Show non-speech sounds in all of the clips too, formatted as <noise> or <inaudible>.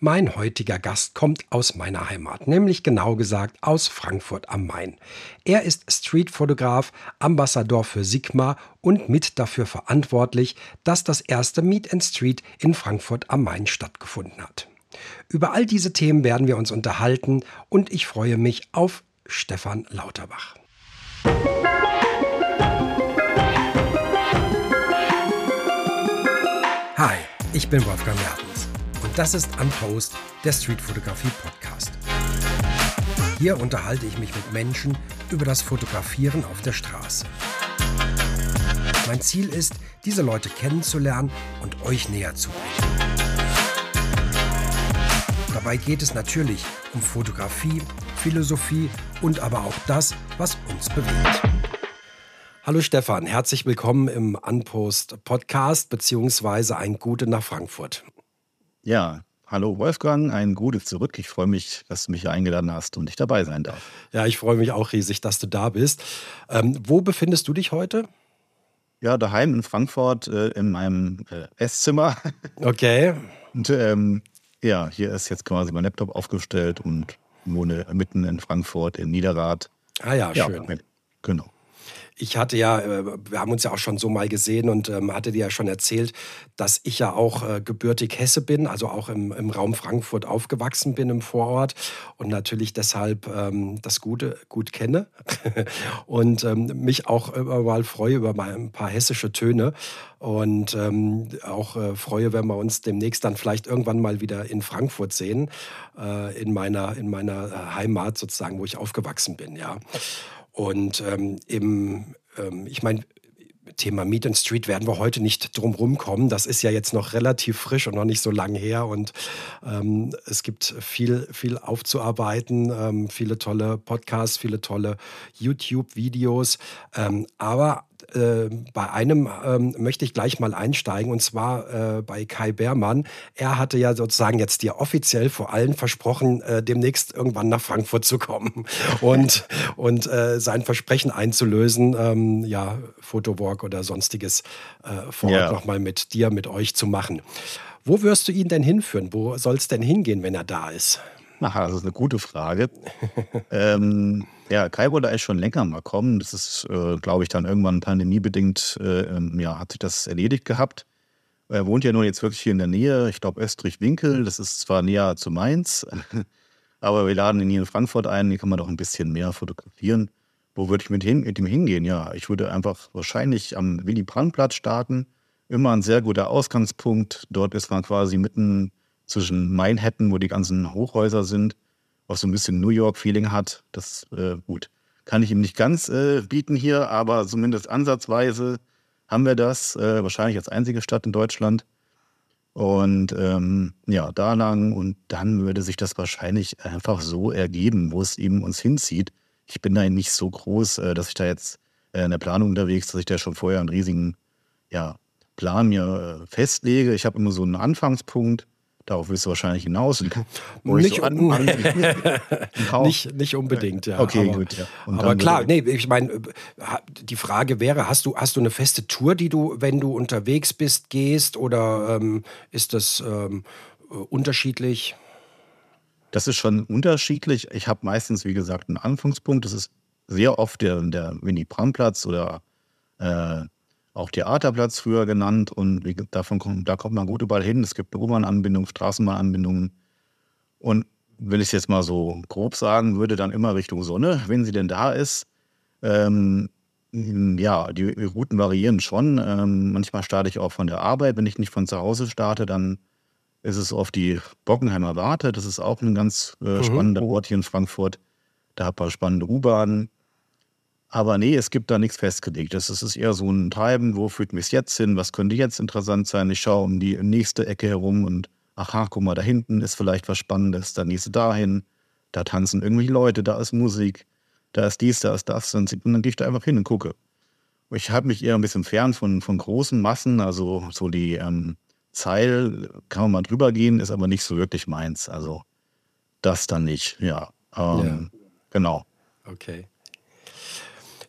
Mein heutiger Gast kommt aus meiner Heimat, nämlich genau gesagt aus Frankfurt am Main. Er ist Streetfotograf, Ambassador für Sigma und mit dafür verantwortlich, dass das erste Meet and Street in Frankfurt am Main stattgefunden hat. Über all diese Themen werden wir uns unterhalten und ich freue mich auf Stefan Lauterbach. Hi, ich bin Wolfgang Mertens. Das ist Unpost, der Streetfotografie Podcast. Hier unterhalte ich mich mit Menschen über das Fotografieren auf der Straße. Mein Ziel ist, diese Leute kennenzulernen und euch näher zu bringen. Dabei geht es natürlich um Fotografie, Philosophie und aber auch das, was uns bewegt. Hallo Stefan, herzlich willkommen im Unpost Podcast beziehungsweise ein Gute nach Frankfurt. Ja, hallo Wolfgang, ein Gutes zurück. Ich freue mich, dass du mich hier eingeladen hast und ich dabei sein darf. Ja, ich freue mich auch riesig, dass du da bist. Ähm, wo befindest du dich heute? Ja, daheim in Frankfurt äh, in meinem äh, Esszimmer. <laughs> Okay. und ähm, ja, hier ist jetzt quasi mein Laptop aufgestellt und wohne mitten in Frankfurt, in Niederrad. Ah ja, ja schön. Genau ich hatte ja, äh, wir haben uns ja auch schon so mal gesehen und ähm, hatte dir ja schon erzählt, dass ich ja auch äh, gebürtig Hesse bin, also auch im, im Raum Frankfurt aufgewachsen bin im Vorort und natürlich deshalb ähm, das Gute gut kenne <laughs> und ähm, mich auch immer mal freue über mal ein paar hessische Töne und ähm, auch äh, freue, wenn wir uns demnächst dann vielleicht irgendwann mal wieder in Frankfurt sehen, äh, in meiner, in meiner äh, Heimat sozusagen, wo ich aufgewachsen bin, ja. Und ähm, im, ähm, ich meine, Thema Meet and Street werden wir heute nicht drum rumkommen. Das ist ja jetzt noch relativ frisch und noch nicht so lang her und ähm, es gibt viel, viel aufzuarbeiten, ähm, viele tolle Podcasts, viele tolle YouTube-Videos. Ähm, aber äh, bei einem ähm, möchte ich gleich mal einsteigen und zwar äh, bei Kai Beermann. Er hatte ja sozusagen jetzt dir offiziell vor allen versprochen, äh, demnächst irgendwann nach Frankfurt zu kommen <laughs> und, und äh, sein Versprechen einzulösen, ähm, ja, Fotowalk oder sonstiges äh, vor Ort ja. nochmal mit dir, mit euch zu machen. Wo wirst du ihn denn hinführen? Wo soll es denn hingehen, wenn er da ist? Aha, das ist eine gute Frage. <laughs> ähm, ja, Kai wollte eigentlich schon länger mal kommen. Das ist, äh, glaube ich, dann irgendwann pandemiebedingt, äh, ähm, ja, hat sich das erledigt gehabt. Er wohnt ja nur jetzt wirklich hier in der Nähe, ich glaube Österreich-Winkel, das ist zwar näher zu Mainz, <laughs> aber wir laden ihn hier in Frankfurt ein, hier kann man doch ein bisschen mehr fotografieren. Wo würde ich mit, hin, mit ihm hingehen? Ja, ich würde einfach wahrscheinlich am Willy-Brandt-Platz starten. Immer ein sehr guter Ausgangspunkt. Dort ist man quasi mitten zwischen Manhattan, wo die ganzen Hochhäuser sind, was so ein bisschen New York-Feeling hat. Das äh, gut. Kann ich ihm nicht ganz äh, bieten hier, aber zumindest ansatzweise haben wir das. Äh, wahrscheinlich als einzige Stadt in Deutschland. Und ähm, ja, da lang und dann würde sich das wahrscheinlich einfach so ergeben, wo es eben uns hinzieht. Ich bin da nicht so groß, äh, dass ich da jetzt äh, in der Planung unterwegs, dass ich da schon vorher einen riesigen ja, Plan mir äh, festlege. Ich habe immer so einen Anfangspunkt Darauf willst du wahrscheinlich hinaus. <laughs> Nicht, so an, an, <laughs> <laughs> nicht, nicht, unbedingt, ja. Okay, aber, gut, ja. aber klar, nee, ich meine, die Frage wäre, hast du, hast du eine feste Tour, die du, wenn du unterwegs bist, gehst oder ähm, ist das ähm, unterschiedlich? Das ist schon unterschiedlich. Ich habe meistens, wie gesagt, einen Anfangspunkt. Das ist sehr oft der, der Winnie-Brandt-Platz oder äh, auch Theaterplatz früher genannt und davon kommt, da kommt man gut überall hin. Es gibt U-Bahn-Anbindungen, Straßenbahnanbindungen. Und wenn ich es jetzt mal so grob sagen würde, dann immer Richtung Sonne, wenn sie denn da ist. Ähm, ja, die Routen variieren schon. Ähm, manchmal starte ich auch von der Arbeit. Wenn ich nicht von zu Hause starte, dann ist es auf die Bockenheimer Warte. Das ist auch ein ganz äh, mhm. spannender mhm. Ort hier in Frankfurt. Da hat man spannende U-Bahnen. Aber nee, es gibt da nichts festgelegtes. Es ist eher so ein Treiben, wo führt mich jetzt hin, was könnte jetzt interessant sein. Ich schaue um die nächste Ecke herum und aha, guck mal, da hinten ist vielleicht was Spannendes, da nächste dahin, da tanzen irgendwelche Leute, da ist Musik, da ist dies, da ist das. Und dann gehe ich da einfach hin und gucke. Ich habe mich eher ein bisschen fern von, von großen Massen, also so die ähm, Zeil kann man mal drüber gehen, ist aber nicht so wirklich meins. Also das dann nicht, ja. Ähm, ja. Genau. Okay.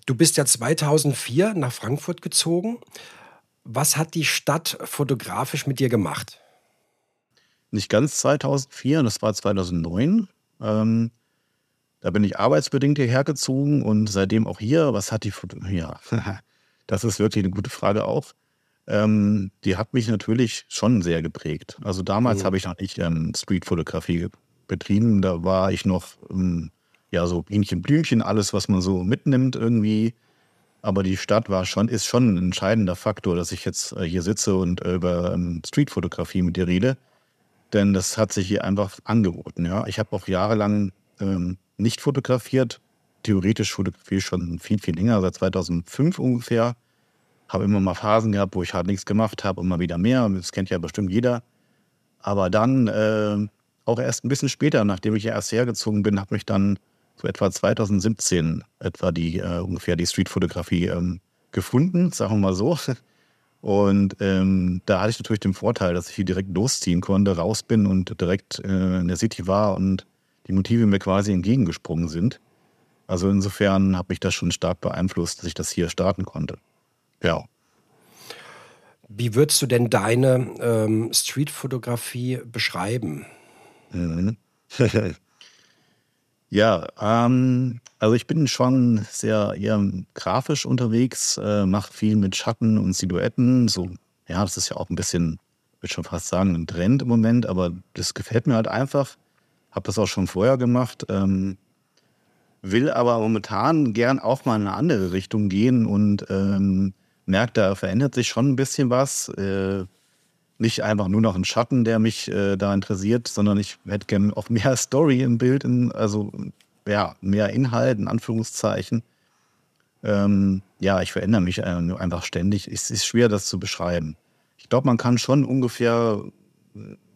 Du bist ja 2004 nach Frankfurt gezogen. Was hat die Stadt fotografisch mit dir gemacht? nicht ganz 2004, das war 2009. Ähm, da bin ich arbeitsbedingt hierher gezogen und seitdem auch hier. Was hat die Fotografie? Ja, <laughs> das ist wirklich eine gute Frage auch. Ähm, die hat mich natürlich schon sehr geprägt. Also damals mhm. habe ich noch nicht ähm, Streetfotografie betrieben. Da war ich noch, ähm, ja, so Bienchen, Blümchen, alles, was man so mitnimmt irgendwie. Aber die Stadt war schon, ist schon ein entscheidender Faktor, dass ich jetzt äh, hier sitze und äh, über ähm, Streetfotografie mit dir rede. Denn das hat sich hier einfach angeboten. Ja. Ich habe auch jahrelang ähm, nicht fotografiert. Theoretisch fotografiere ich schon viel, viel länger, seit 2005 ungefähr. Habe immer mal Phasen gehabt, wo ich halt nichts gemacht habe und mal wieder mehr. Das kennt ja bestimmt jeder. Aber dann, äh, auch erst ein bisschen später, nachdem ich ja erst hergezogen bin, habe mich dann so etwa 2017 etwa die äh, ungefähr die Streetfotografie ähm, gefunden, sagen wir mal so. Und ähm, da hatte ich natürlich den Vorteil, dass ich hier direkt losziehen konnte, raus bin und direkt äh, in der City war und die Motive mir quasi entgegengesprungen sind. Also insofern hat mich das schon stark beeinflusst, dass ich das hier starten konnte. Ja. Wie würdest du denn deine ähm, Streetfotografie beschreiben? <laughs> Ja, ähm, also ich bin schon sehr eher grafisch unterwegs, äh, mache viel mit Schatten und Silhouetten. So, ja, das ist ja auch ein bisschen, würde schon fast sagen, ein Trend im Moment, aber das gefällt mir halt einfach. Habe das auch schon vorher gemacht. Ähm, will aber momentan gern auch mal in eine andere Richtung gehen und ähm, merkt, da verändert sich schon ein bisschen was. Äh, nicht einfach nur noch ein Schatten, der mich äh, da interessiert, sondern ich hätte gerne auch mehr <laughs> Story im Bild, in, also ja, mehr Inhalt, in Anführungszeichen. Ähm, ja, ich verändere mich äh, einfach ständig. Es ist schwer, das zu beschreiben. Ich glaube, man kann schon ungefähr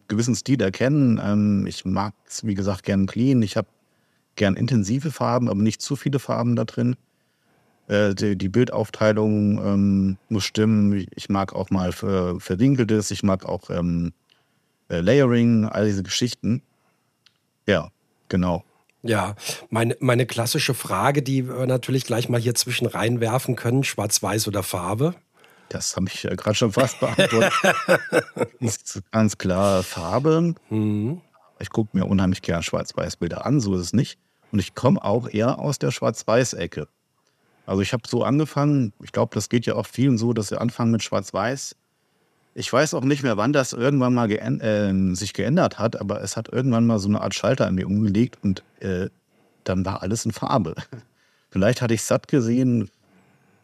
gewissen Stil erkennen. Ähm, ich mag es, wie gesagt, gern clean. Ich habe gern intensive Farben, aber nicht zu viele Farben da drin. Äh, die, die, Bildaufteilung ähm, muss stimmen. Ich mag auch mal ver, verwinkeltes, ich mag auch ähm, äh, Layering, all diese Geschichten. Ja, genau. Ja, meine, meine klassische Frage, die wir natürlich gleich mal hier zwischen reinwerfen können: Schwarz-Weiß oder Farbe? Das habe ich äh, gerade schon fast beantwortet. <laughs> ist ganz klar Farbe. Mhm. Ich gucke mir unheimlich gerne Schwarz-Weiß-Bilder an, so ist es nicht. Und ich komme auch eher aus der Schwarz-Weiß-Ecke. Also ich habe so angefangen, ich glaube, das geht ja auch vielen so, dass sie anfangen mit Schwarz-Weiß. Ich weiß auch nicht mehr, wann das irgendwann mal geänd äh, sich geändert hat, aber es hat irgendwann mal so eine Art Schalter in mir umgelegt und äh, dann war alles in Farbe. <laughs> Vielleicht hatte ich satt gesehen,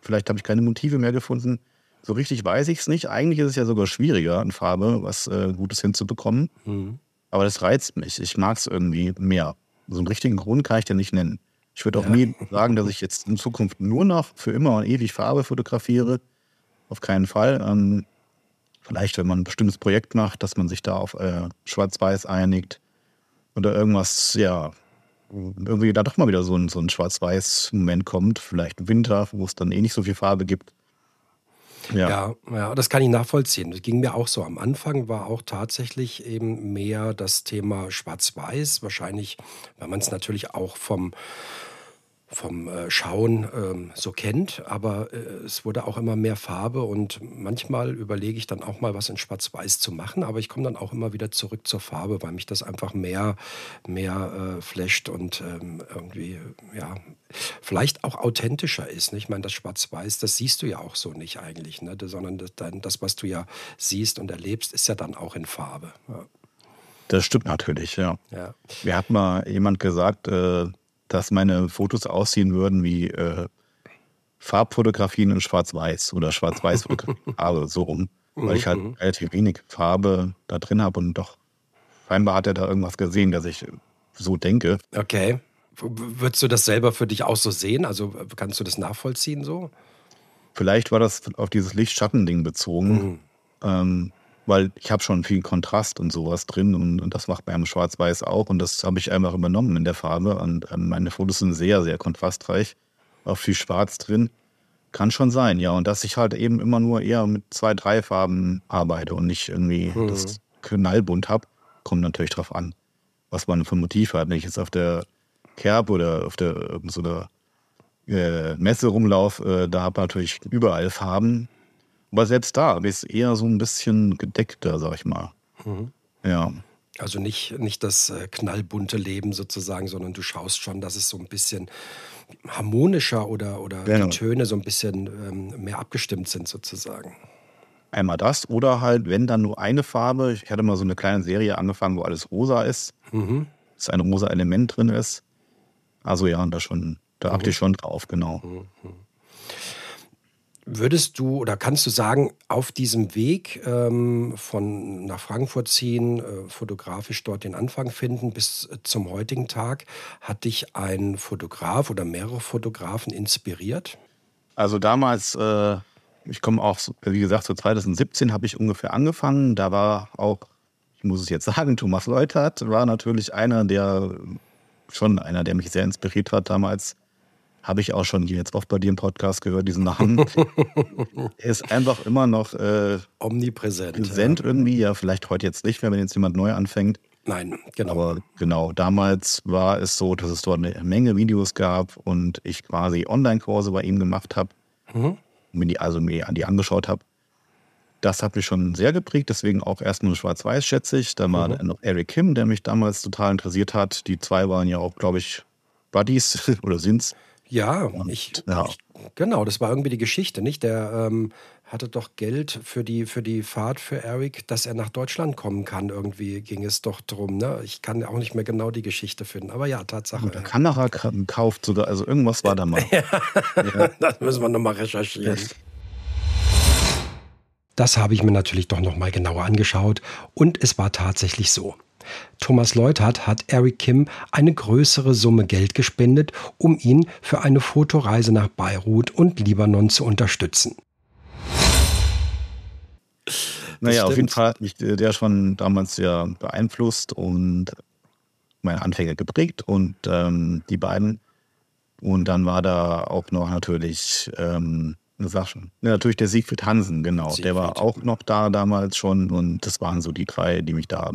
vielleicht habe ich keine Motive mehr gefunden. So richtig weiß ich es nicht. Eigentlich ist es ja sogar schwieriger, in Farbe was äh, Gutes hinzubekommen. Mhm. Aber das reizt mich. Ich mag es irgendwie mehr. So einen richtigen Grund kann ich dir nicht nennen. Ich würde auch ja. nie sagen, dass ich jetzt in Zukunft nur noch für immer und ewig Farbe fotografiere. Auf keinen Fall. Ähm, vielleicht, wenn man ein bestimmtes Projekt macht, dass man sich da auf äh, Schwarz-Weiß einigt oder irgendwas, ja, irgendwie da doch mal wieder so ein, so ein Schwarz-Weiß-Moment kommt. Vielleicht im Winter, wo es dann eh nicht so viel Farbe gibt. Ja. ja. ja, das kann ich nachvollziehen. Das ging mir auch so. Am Anfang war auch tatsächlich eben mehr das Thema Schwarz-Weiß. Wahrscheinlich, weil man es natürlich auch vom vom äh, Schauen ähm, so kennt, aber äh, es wurde auch immer mehr Farbe und manchmal überlege ich dann auch mal was in Schwarz-Weiß zu machen, aber ich komme dann auch immer wieder zurück zur Farbe, weil mich das einfach mehr, mehr äh, flasht und ähm, irgendwie, ja, vielleicht auch authentischer ist. Ne? Ich meine, das Schwarz-Weiß, das siehst du ja auch so nicht eigentlich, ne? sondern das, das, was du ja siehst und erlebst, ist ja dann auch in Farbe. Ja. Das stimmt natürlich, ja. ja. Wir hat mal jemand gesagt, äh, dass meine Fotos aussehen würden wie äh, Farbfotografien in Schwarz-Weiß oder Schwarz-Weiß-Fotografien, <laughs> also so rum, weil ich halt mhm. relativ wenig Farbe da drin habe und doch scheinbar hat er da irgendwas gesehen, dass ich so denke. Okay. Würdest du das selber für dich auch so sehen? Also kannst du das nachvollziehen so? Vielleicht war das auf dieses Licht-Schatten-Ding bezogen. Mhm. Ähm, weil ich habe schon viel Kontrast und sowas drin und, und das macht man im Schwarz-Weiß auch und das habe ich einfach übernommen in der Farbe und ähm, meine Fotos sind sehr, sehr kontrastreich, auch viel Schwarz drin. Kann schon sein, ja. Und dass ich halt eben immer nur eher mit zwei, drei Farben arbeite und nicht irgendwie mhm. das Knallbunt habe, kommt natürlich drauf an, was man für ein Motiv hat. Wenn ich jetzt auf der Kerb oder auf der so einer äh, Messe rumlaufe, äh, da habe ich natürlich überall Farben aber selbst da ist eher so ein bisschen gedeckter, sag ich mal. Mhm. Ja. Also nicht, nicht das äh, knallbunte Leben sozusagen, sondern du schaust schon, dass es so ein bisschen harmonischer oder, oder Genau. die Töne so ein bisschen ähm, mehr abgestimmt sind sozusagen. Einmal das oder halt, wenn dann nur eine Farbe. Ich hatte mal so eine kleine Serie angefangen, wo alles rosa ist, Mhm. dass ein rosa Element drin ist. Also ja, da schon, da achte ich schon drauf, genau. Würdest du oder kannst du sagen, auf diesem Weg ähm, von nach Frankfurt ziehen, äh, fotografisch dort den Anfang finden bis äh, zum heutigen Tag, hat dich ein Fotograf oder mehrere Fotografen inspiriert? Also damals, äh, ich komme auch, wie gesagt, so 2017 habe ich ungefähr angefangen. Da war auch, ich muss es jetzt sagen, Thomas Leutert war natürlich einer, der schon einer, der mich sehr inspiriert hat damals. Habe ich auch schon hier jetzt oft bei dir im Podcast gehört, diesen Namen. er <laughs> ist einfach immer noch äh, Omnipräsent. präsent irgendwie. Ja, vielleicht heute jetzt nicht mehr, wenn jetzt jemand neu anfängt. Ja. Nein, genau. Aber genau, damals war es so, dass es dort eine Menge Videos gab und ich quasi Online-Kurse bei ihm gemacht habe, Mhm. mir die, also mir die angeschaut habe. Das hat mich schon sehr geprägt, deswegen auch erst nur Schwarz-Weiß, schätze ich. Dann war Mhm. noch Eric Kim, der mich damals total interessiert hat. Die zwei waren ja auch, glaube ich, Buddies <laughs> oder sind's. Ja, ich, ja. ich, genau, das war irgendwie die Geschichte, nicht? Der ähm, hatte doch Geld für die, für die Fahrt für Eric, dass er nach Deutschland kommen kann. Irgendwie ging es doch drum. Ne? Ich kann auch nicht mehr genau die Geschichte finden. Aber ja, Tatsache. Und der Kamera gekauft sogar, also irgendwas war da mal. <laughs> <laughs> Das müssen wir nochmal recherchieren. Das habe ich mir natürlich doch nochmal genauer angeschaut und es war tatsächlich so. Thomas Leutert hat Eric Kim eine größere Summe Geld gespendet, um ihn für eine Fotoreise nach Beirut und Libanon zu unterstützen. Naja, auf jeden. Fall hat mich der schon damals sehr beeinflusst und meine Anfänge geprägt und ähm, die beiden. Und dann war da auch noch natürlich, ähm, eine Sache, ja, natürlich der Siegfried Hansen, genau. Der war Siegfried. auch noch da damals schon und das waren so die drei, die mich da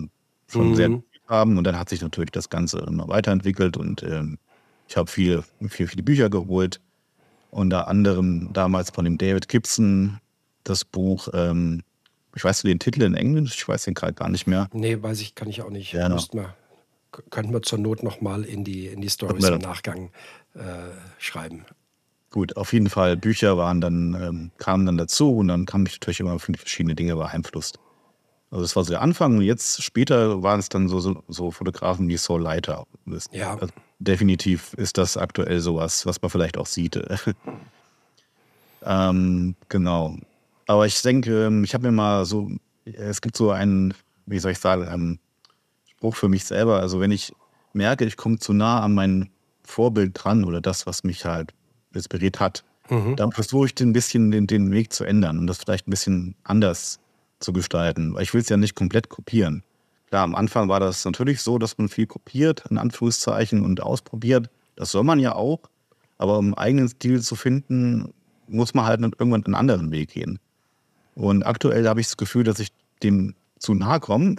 schon Mhm. sehr haben. Und dann hat sich natürlich das Ganze immer weiterentwickelt und ähm, ich habe viel, viel, viele Bücher geholt. Unter anderem damals von dem David Gibson das Buch, ähm, ich weiß den Titel in Englisch, ich weiß den gerade gar nicht mehr. Nee, weiß ich, kann ich auch nicht. No. Müssten wir, könnten wir zur Not nochmal in die, in die Stories im. Nachgang äh, schreiben. Gut, auf jeden Fall, Bücher waren dann, ähm, kamen dann dazu und dann kam ich natürlich immer verschiedene Dinge beeinflusst. Also das war so der Anfang und jetzt später waren es dann so, so, so Fotografen wie Saul Leiter. Das, Ja. also definitiv ist das aktuell sowas, was man vielleicht auch sieht. <laughs> ähm, genau. Aber ich denke, ähm, ich habe mir mal so, es gibt so einen, wie soll ich sagen, einen Spruch für mich selber. Also wenn ich merke, ich komme zu nah an mein Vorbild dran oder das, was mich halt inspiriert hat, dann versuche ich den ein bisschen den, den Weg zu ändern und das vielleicht ein bisschen anders zu gestalten. Weil ich will es ja nicht komplett kopieren. Klar, am Anfang war das natürlich so, dass man viel kopiert, in Anführungszeichen, und ausprobiert. Das soll man ja auch. Aber um einen eigenen Stil zu finden, muss man halt irgendwann einen anderen Weg gehen. Und aktuell habe ich das Gefühl, dass ich dem zu nahe komme,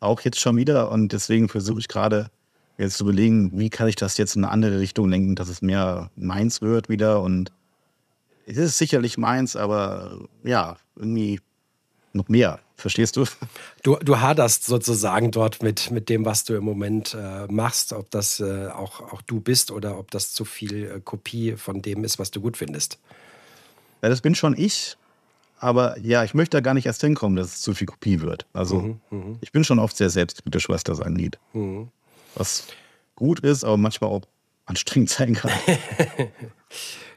auch jetzt schon wieder. Und deswegen versuche ich gerade jetzt zu überlegen, wie kann ich das jetzt in eine andere Richtung lenken, dass es mehr meins wird wieder. Und es ist sicherlich meins, aber ja, irgendwie noch mehr. Verstehst du? Du, du haderst sozusagen dort mit, mit dem, was du im Moment äh, machst, ob das äh, auch, auch du bist oder ob das zu viel äh, Kopie von dem ist, was du gut findest. Ja, das bin schon ich. Aber ja, ich möchte da gar nicht erst hinkommen, dass es zu viel Kopie wird. Also ich bin schon oft sehr selbstkritisch, was das angeht. Was gut ist, aber manchmal auch anstrengend sein kann. <laughs>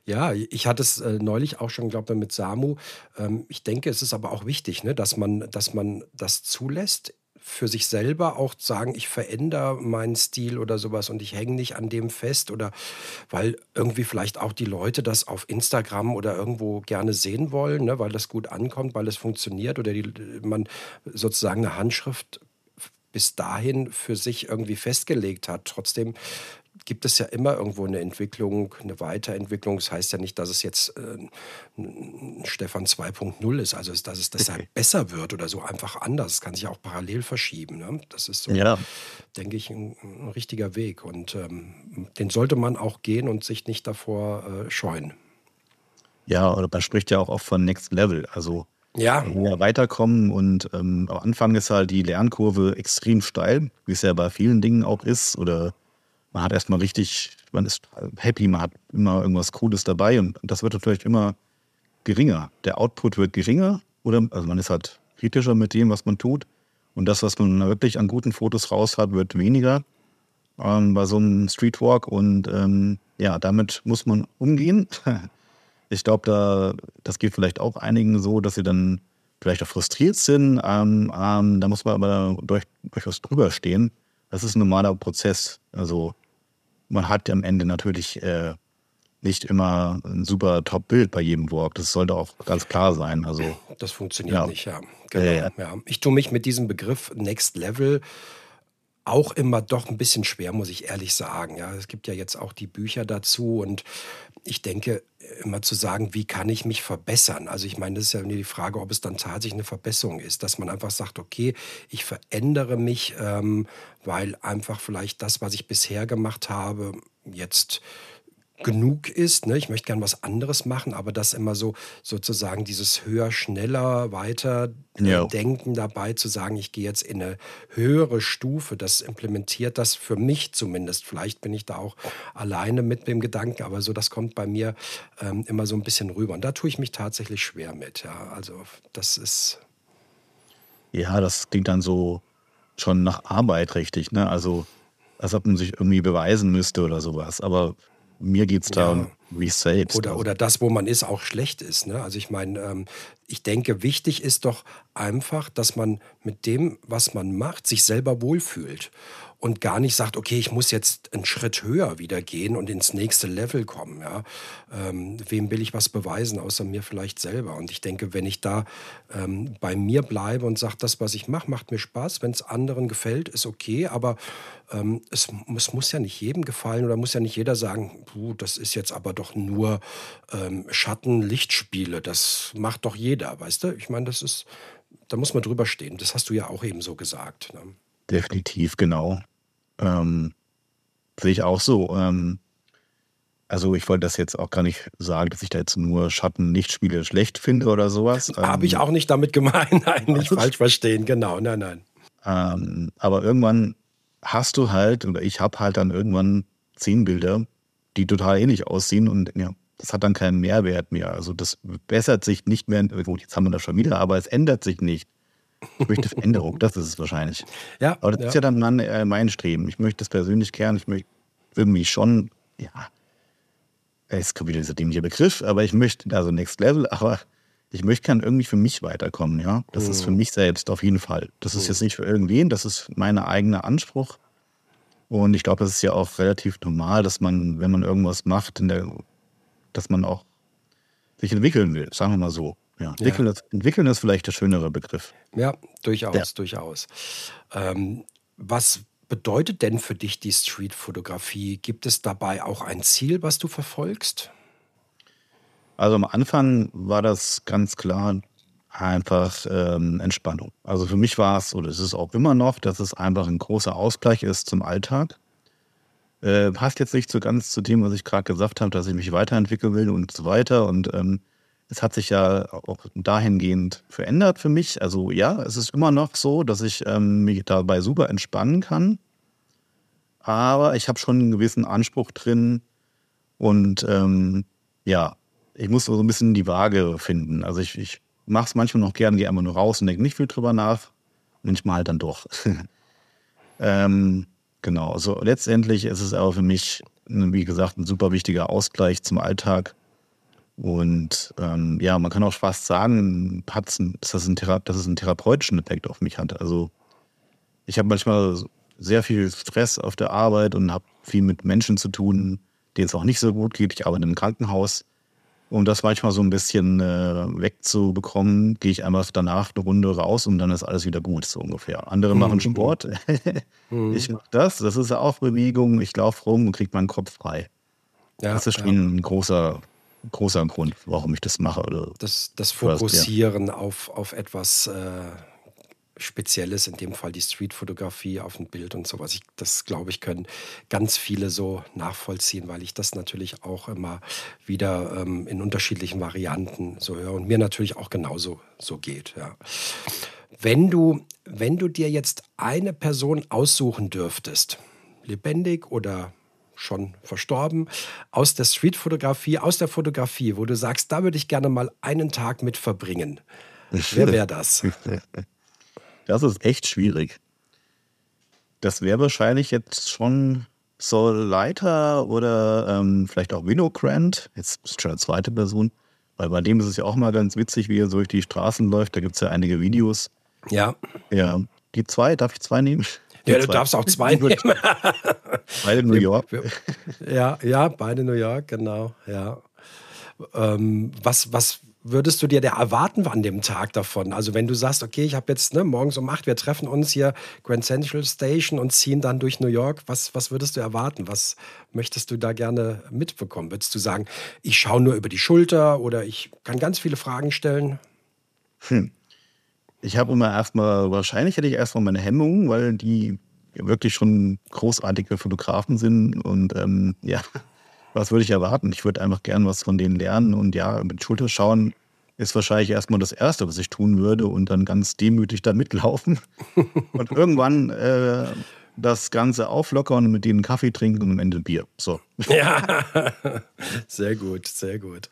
Ja, ich hatte es äh, neulich auch schon, glaube ich, mit Samu. Ähm, ich denke, es ist aber auch wichtig, ne, dass, man, dass man das zulässt, für sich selber auch sagen, ich verändere meinen Stil oder sowas und ich hänge nicht an dem fest oder weil irgendwie vielleicht auch die Leute das auf Instagram oder irgendwo gerne sehen wollen, ne, weil das gut ankommt, weil es funktioniert oder die, man sozusagen eine Handschrift bis dahin für sich irgendwie festgelegt hat. Trotzdem gibt es ja immer irgendwo eine Entwicklung, eine Weiterentwicklung. Das heißt ja nicht, dass es jetzt äh, Stefan 2.0 ist, also dass es deshalb besser wird oder so einfach anders. Es kann sich auch parallel verschieben. Ne? Das ist so, Ja. denke ich, ein, ein richtiger Weg. Und ähm, den sollte man auch gehen und sich nicht davor äh, scheuen. Ja, oder man spricht ja auch oft von Next Level. Also ja. weiterkommen. Und ähm, am Anfang ist halt die Lernkurve extrem steil, wie es ja bei vielen Dingen auch ist. Oder man hat erstmal richtig, man ist happy, man hat immer irgendwas Cooles dabei und das wird natürlich immer geringer. Der Output wird geringer oder also man ist halt kritischer mit dem, was man tut. Und das, was man wirklich an guten Fotos raus hat, wird weniger ähm, bei so einem Streetwalk. Und ähm, ja, damit muss man umgehen. <laughs> Ich glaube, da, das geht vielleicht auch einigen so, dass sie dann vielleicht auch frustriert sind. Ähm, ähm, da muss man aber durch, durchaus drüber stehen. Das ist ein normaler Prozess. Also man hat am Ende natürlich äh, nicht immer ein super Top-Bild bei jedem Walk. Das sollte auch ganz klar sein. Also, das funktioniert ja. nicht, ja. Genau, ja, ja. Ich tue mich mit diesem Begriff Next Level auch immer doch ein bisschen schwer, muss ich ehrlich sagen. Ja, es gibt ja jetzt auch die Bücher dazu und ich denke immer zu sagen, wie kann ich mich verbessern? Also ich meine, das ist ja die Frage, ob es dann tatsächlich eine Verbesserung ist, dass man einfach sagt, okay, ich verändere mich, ähm, weil einfach vielleicht das, was ich bisher gemacht habe, jetzt genug ist. Ne? Ich möchte gern was anderes machen, aber das immer so sozusagen dieses höher, schneller, weiter ja. denken dabei zu sagen, ich gehe jetzt in eine höhere Stufe, das implementiert das für mich zumindest. Vielleicht bin ich da auch alleine mit dem Gedanken, aber so das kommt bei mir ähm, immer so ein bisschen rüber. Und da tue ich mich tatsächlich schwer mit. Ja, also das ist. Ja, das klingt dann so schon nach Arbeit richtig, ne? Also als ob man sich irgendwie beweisen müsste oder sowas. Aber mir geht es da ja. um mich selbst. Oder, also. oder das, wo man ist, auch schlecht ist. Ne? Also ich meine, ähm, ich denke, wichtig ist doch einfach, dass man mit dem, was man macht, sich selber wohlfühlt und gar nicht sagt, okay, ich muss jetzt einen Schritt höher wieder gehen und ins nächste Level kommen. Ja? Ähm, wem will ich was beweisen, außer mir vielleicht selber? Und ich denke, wenn ich da ähm, bei mir bleibe und sage, das, was ich mache, macht mir Spaß, wenn es anderen gefällt, ist okay, aber ähm, es, es, muss ja nicht jedem gefallen oder muss ja nicht jeder sagen, das ist jetzt aber doch nur ähm, Schatten-Lichtspiele, das macht doch jeder, weißt du? Ich meine, das ist, da muss man drüber stehen. Das hast du ja auch eben so gesagt. Ne? Definitiv, genau. Ähm, sehe ich auch so. Ähm, also ich wollte das jetzt auch gar nicht sagen, dass ich da jetzt nur Schatten-Lichtspiele schlecht finde oder sowas. Habe ich ähm, auch nicht damit gemeint, <laughs> nein, nicht falsch verstehen, genau, nein, nein. Ähm, aber irgendwann hast du halt, oder ich habe halt dann irgendwann zehn Bilder, die total ähnlich aussehen und ja, das hat dann keinen Mehrwert mehr. Also das bessert sich nicht mehr. Gut, jetzt haben wir das schon wieder, aber es ändert sich nicht. Ich möchte Veränderung, das ist es wahrscheinlich. <laughs> Ja, aber das ja. ist ja dann mein, äh, mein Streben. Ich möchte das persönlich gern, ich möchte irgendwie schon, ja, es kommt wieder dieser dämliche Begriff, aber ich möchte, also Next Level, aber ich möchte gern irgendwie für mich weiterkommen, ja. Das mhm. ist für mhm. mich selbst auf jeden Fall. Das ist mhm. jetzt nicht für irgendwen, das ist mein eigener Anspruch. Und ich glaube, das ist ja auch relativ normal, dass man, wenn man irgendwas macht, der, dass man auch sich entwickeln will, sagen wir mal so. Ja, entwickeln, ja. Ist, entwickeln ist vielleicht der schönere Begriff. Ja, durchaus, ja. durchaus. Ähm, was bedeutet denn für dich die Streetfotografie? Gibt es dabei auch ein Ziel, was du verfolgst? Also am Anfang war das ganz klar einfach ähm, Entspannung. Also für mich war es, oder es ist auch immer noch, dass es einfach ein großer Ausgleich ist zum Alltag. Äh, passt jetzt nicht so ganz zu dem, was ich gerade gesagt habe, dass ich mich weiterentwickeln will und so weiter. Und ähm, es hat sich ja auch dahingehend verändert für mich. Also ja, es ist immer noch so, dass ich ähm, mich dabei super entspannen kann. Aber ich habe schon einen gewissen Anspruch drin. Und ähm, ja, ich muss so ein bisschen die Waage finden. Also ich, ich mache es manchmal noch gerne, gehe einfach nur raus und denke nicht viel drüber nach. Manchmal halt dann doch. <laughs> ähm, genau, also letztendlich ist es aber für mich, wie gesagt, ein super wichtiger Ausgleich zum Alltag. Und ähm, ja, man kann auch fast sagen, dass das, einen dass es einen therapeutischen Effekt auf mich hat. Also ich habe manchmal sehr viel Stress auf der Arbeit und habe viel mit Menschen zu tun, denen es auch nicht so gut geht. Ich arbeite im Krankenhaus. Um das manchmal so ein bisschen äh, wegzubekommen, gehe ich einfach danach eine Runde raus und dann ist alles wieder gut, so ungefähr. Andere mhm. machen Sport. <laughs> mhm. Ich mache das. Das ist auch Bewegung. Ich laufe rum und kriege meinen Kopf frei. Ja, das ist schon ja. ein großer großer Grund, warum ich das mache. Oder das, das Fokussieren ja. auf, auf etwas äh, Spezielles, in dem Fall die Streetfotografie auf dem Bild und sowas. Ich, das, glaube ich, können ganz viele so nachvollziehen, weil ich das natürlich auch immer wieder ähm, in unterschiedlichen Varianten so höre und mir natürlich auch genauso so geht. Ja. Wenn du, wenn du dir jetzt eine Person aussuchen dürftest, lebendig oder schon verstorben, aus der Streetfotografie, aus der Fotografie, wo du sagst, da würde ich gerne mal einen Tag mit verbringen. Wer wäre das? <laughs> Das ist echt schwierig. Das wäre wahrscheinlich jetzt schon Saul Leiter oder ähm, vielleicht auch Winogrand. Jetzt ist schon eine zweite Person. Weil bei dem ist es ja auch mal ganz witzig, wie er so durch die Straßen läuft. Da gibt es ja einige Videos. Ja. Ja. Die zwei, darf ich zwei nehmen? Ja, du darfst auch zwei nehmen. <laughs> beide New York. Ja, ja, beide New York, genau. Ja. Ähm, was, was würdest du dir da erwarten an dem Tag davon? Also wenn du sagst, okay, ich habe jetzt ne, morgens um acht, wir treffen uns hier Grand Central Station und ziehen dann durch New York, was, was würdest du erwarten? Was möchtest du da gerne mitbekommen? Würdest du sagen, ich schaue nur über die Schulter oder ich kann ganz viele Fragen stellen? Hm. Ich habe immer erstmal, wahrscheinlich hätte ich erstmal meine Hemmungen, weil die wirklich schon großartige Fotografen sind und ähm, ja, <laughs> was würde ich erwarten? Ich würde einfach gern was von denen lernen und ja, mit Schulter schauen ist wahrscheinlich erstmal das Erste, was ich tun würde und dann ganz demütig da mitlaufen <laughs> und irgendwann äh, das Ganze auflockern und mit denen Kaffee trinken und am Ende Bier. So. <laughs> Ja, sehr gut, sehr gut.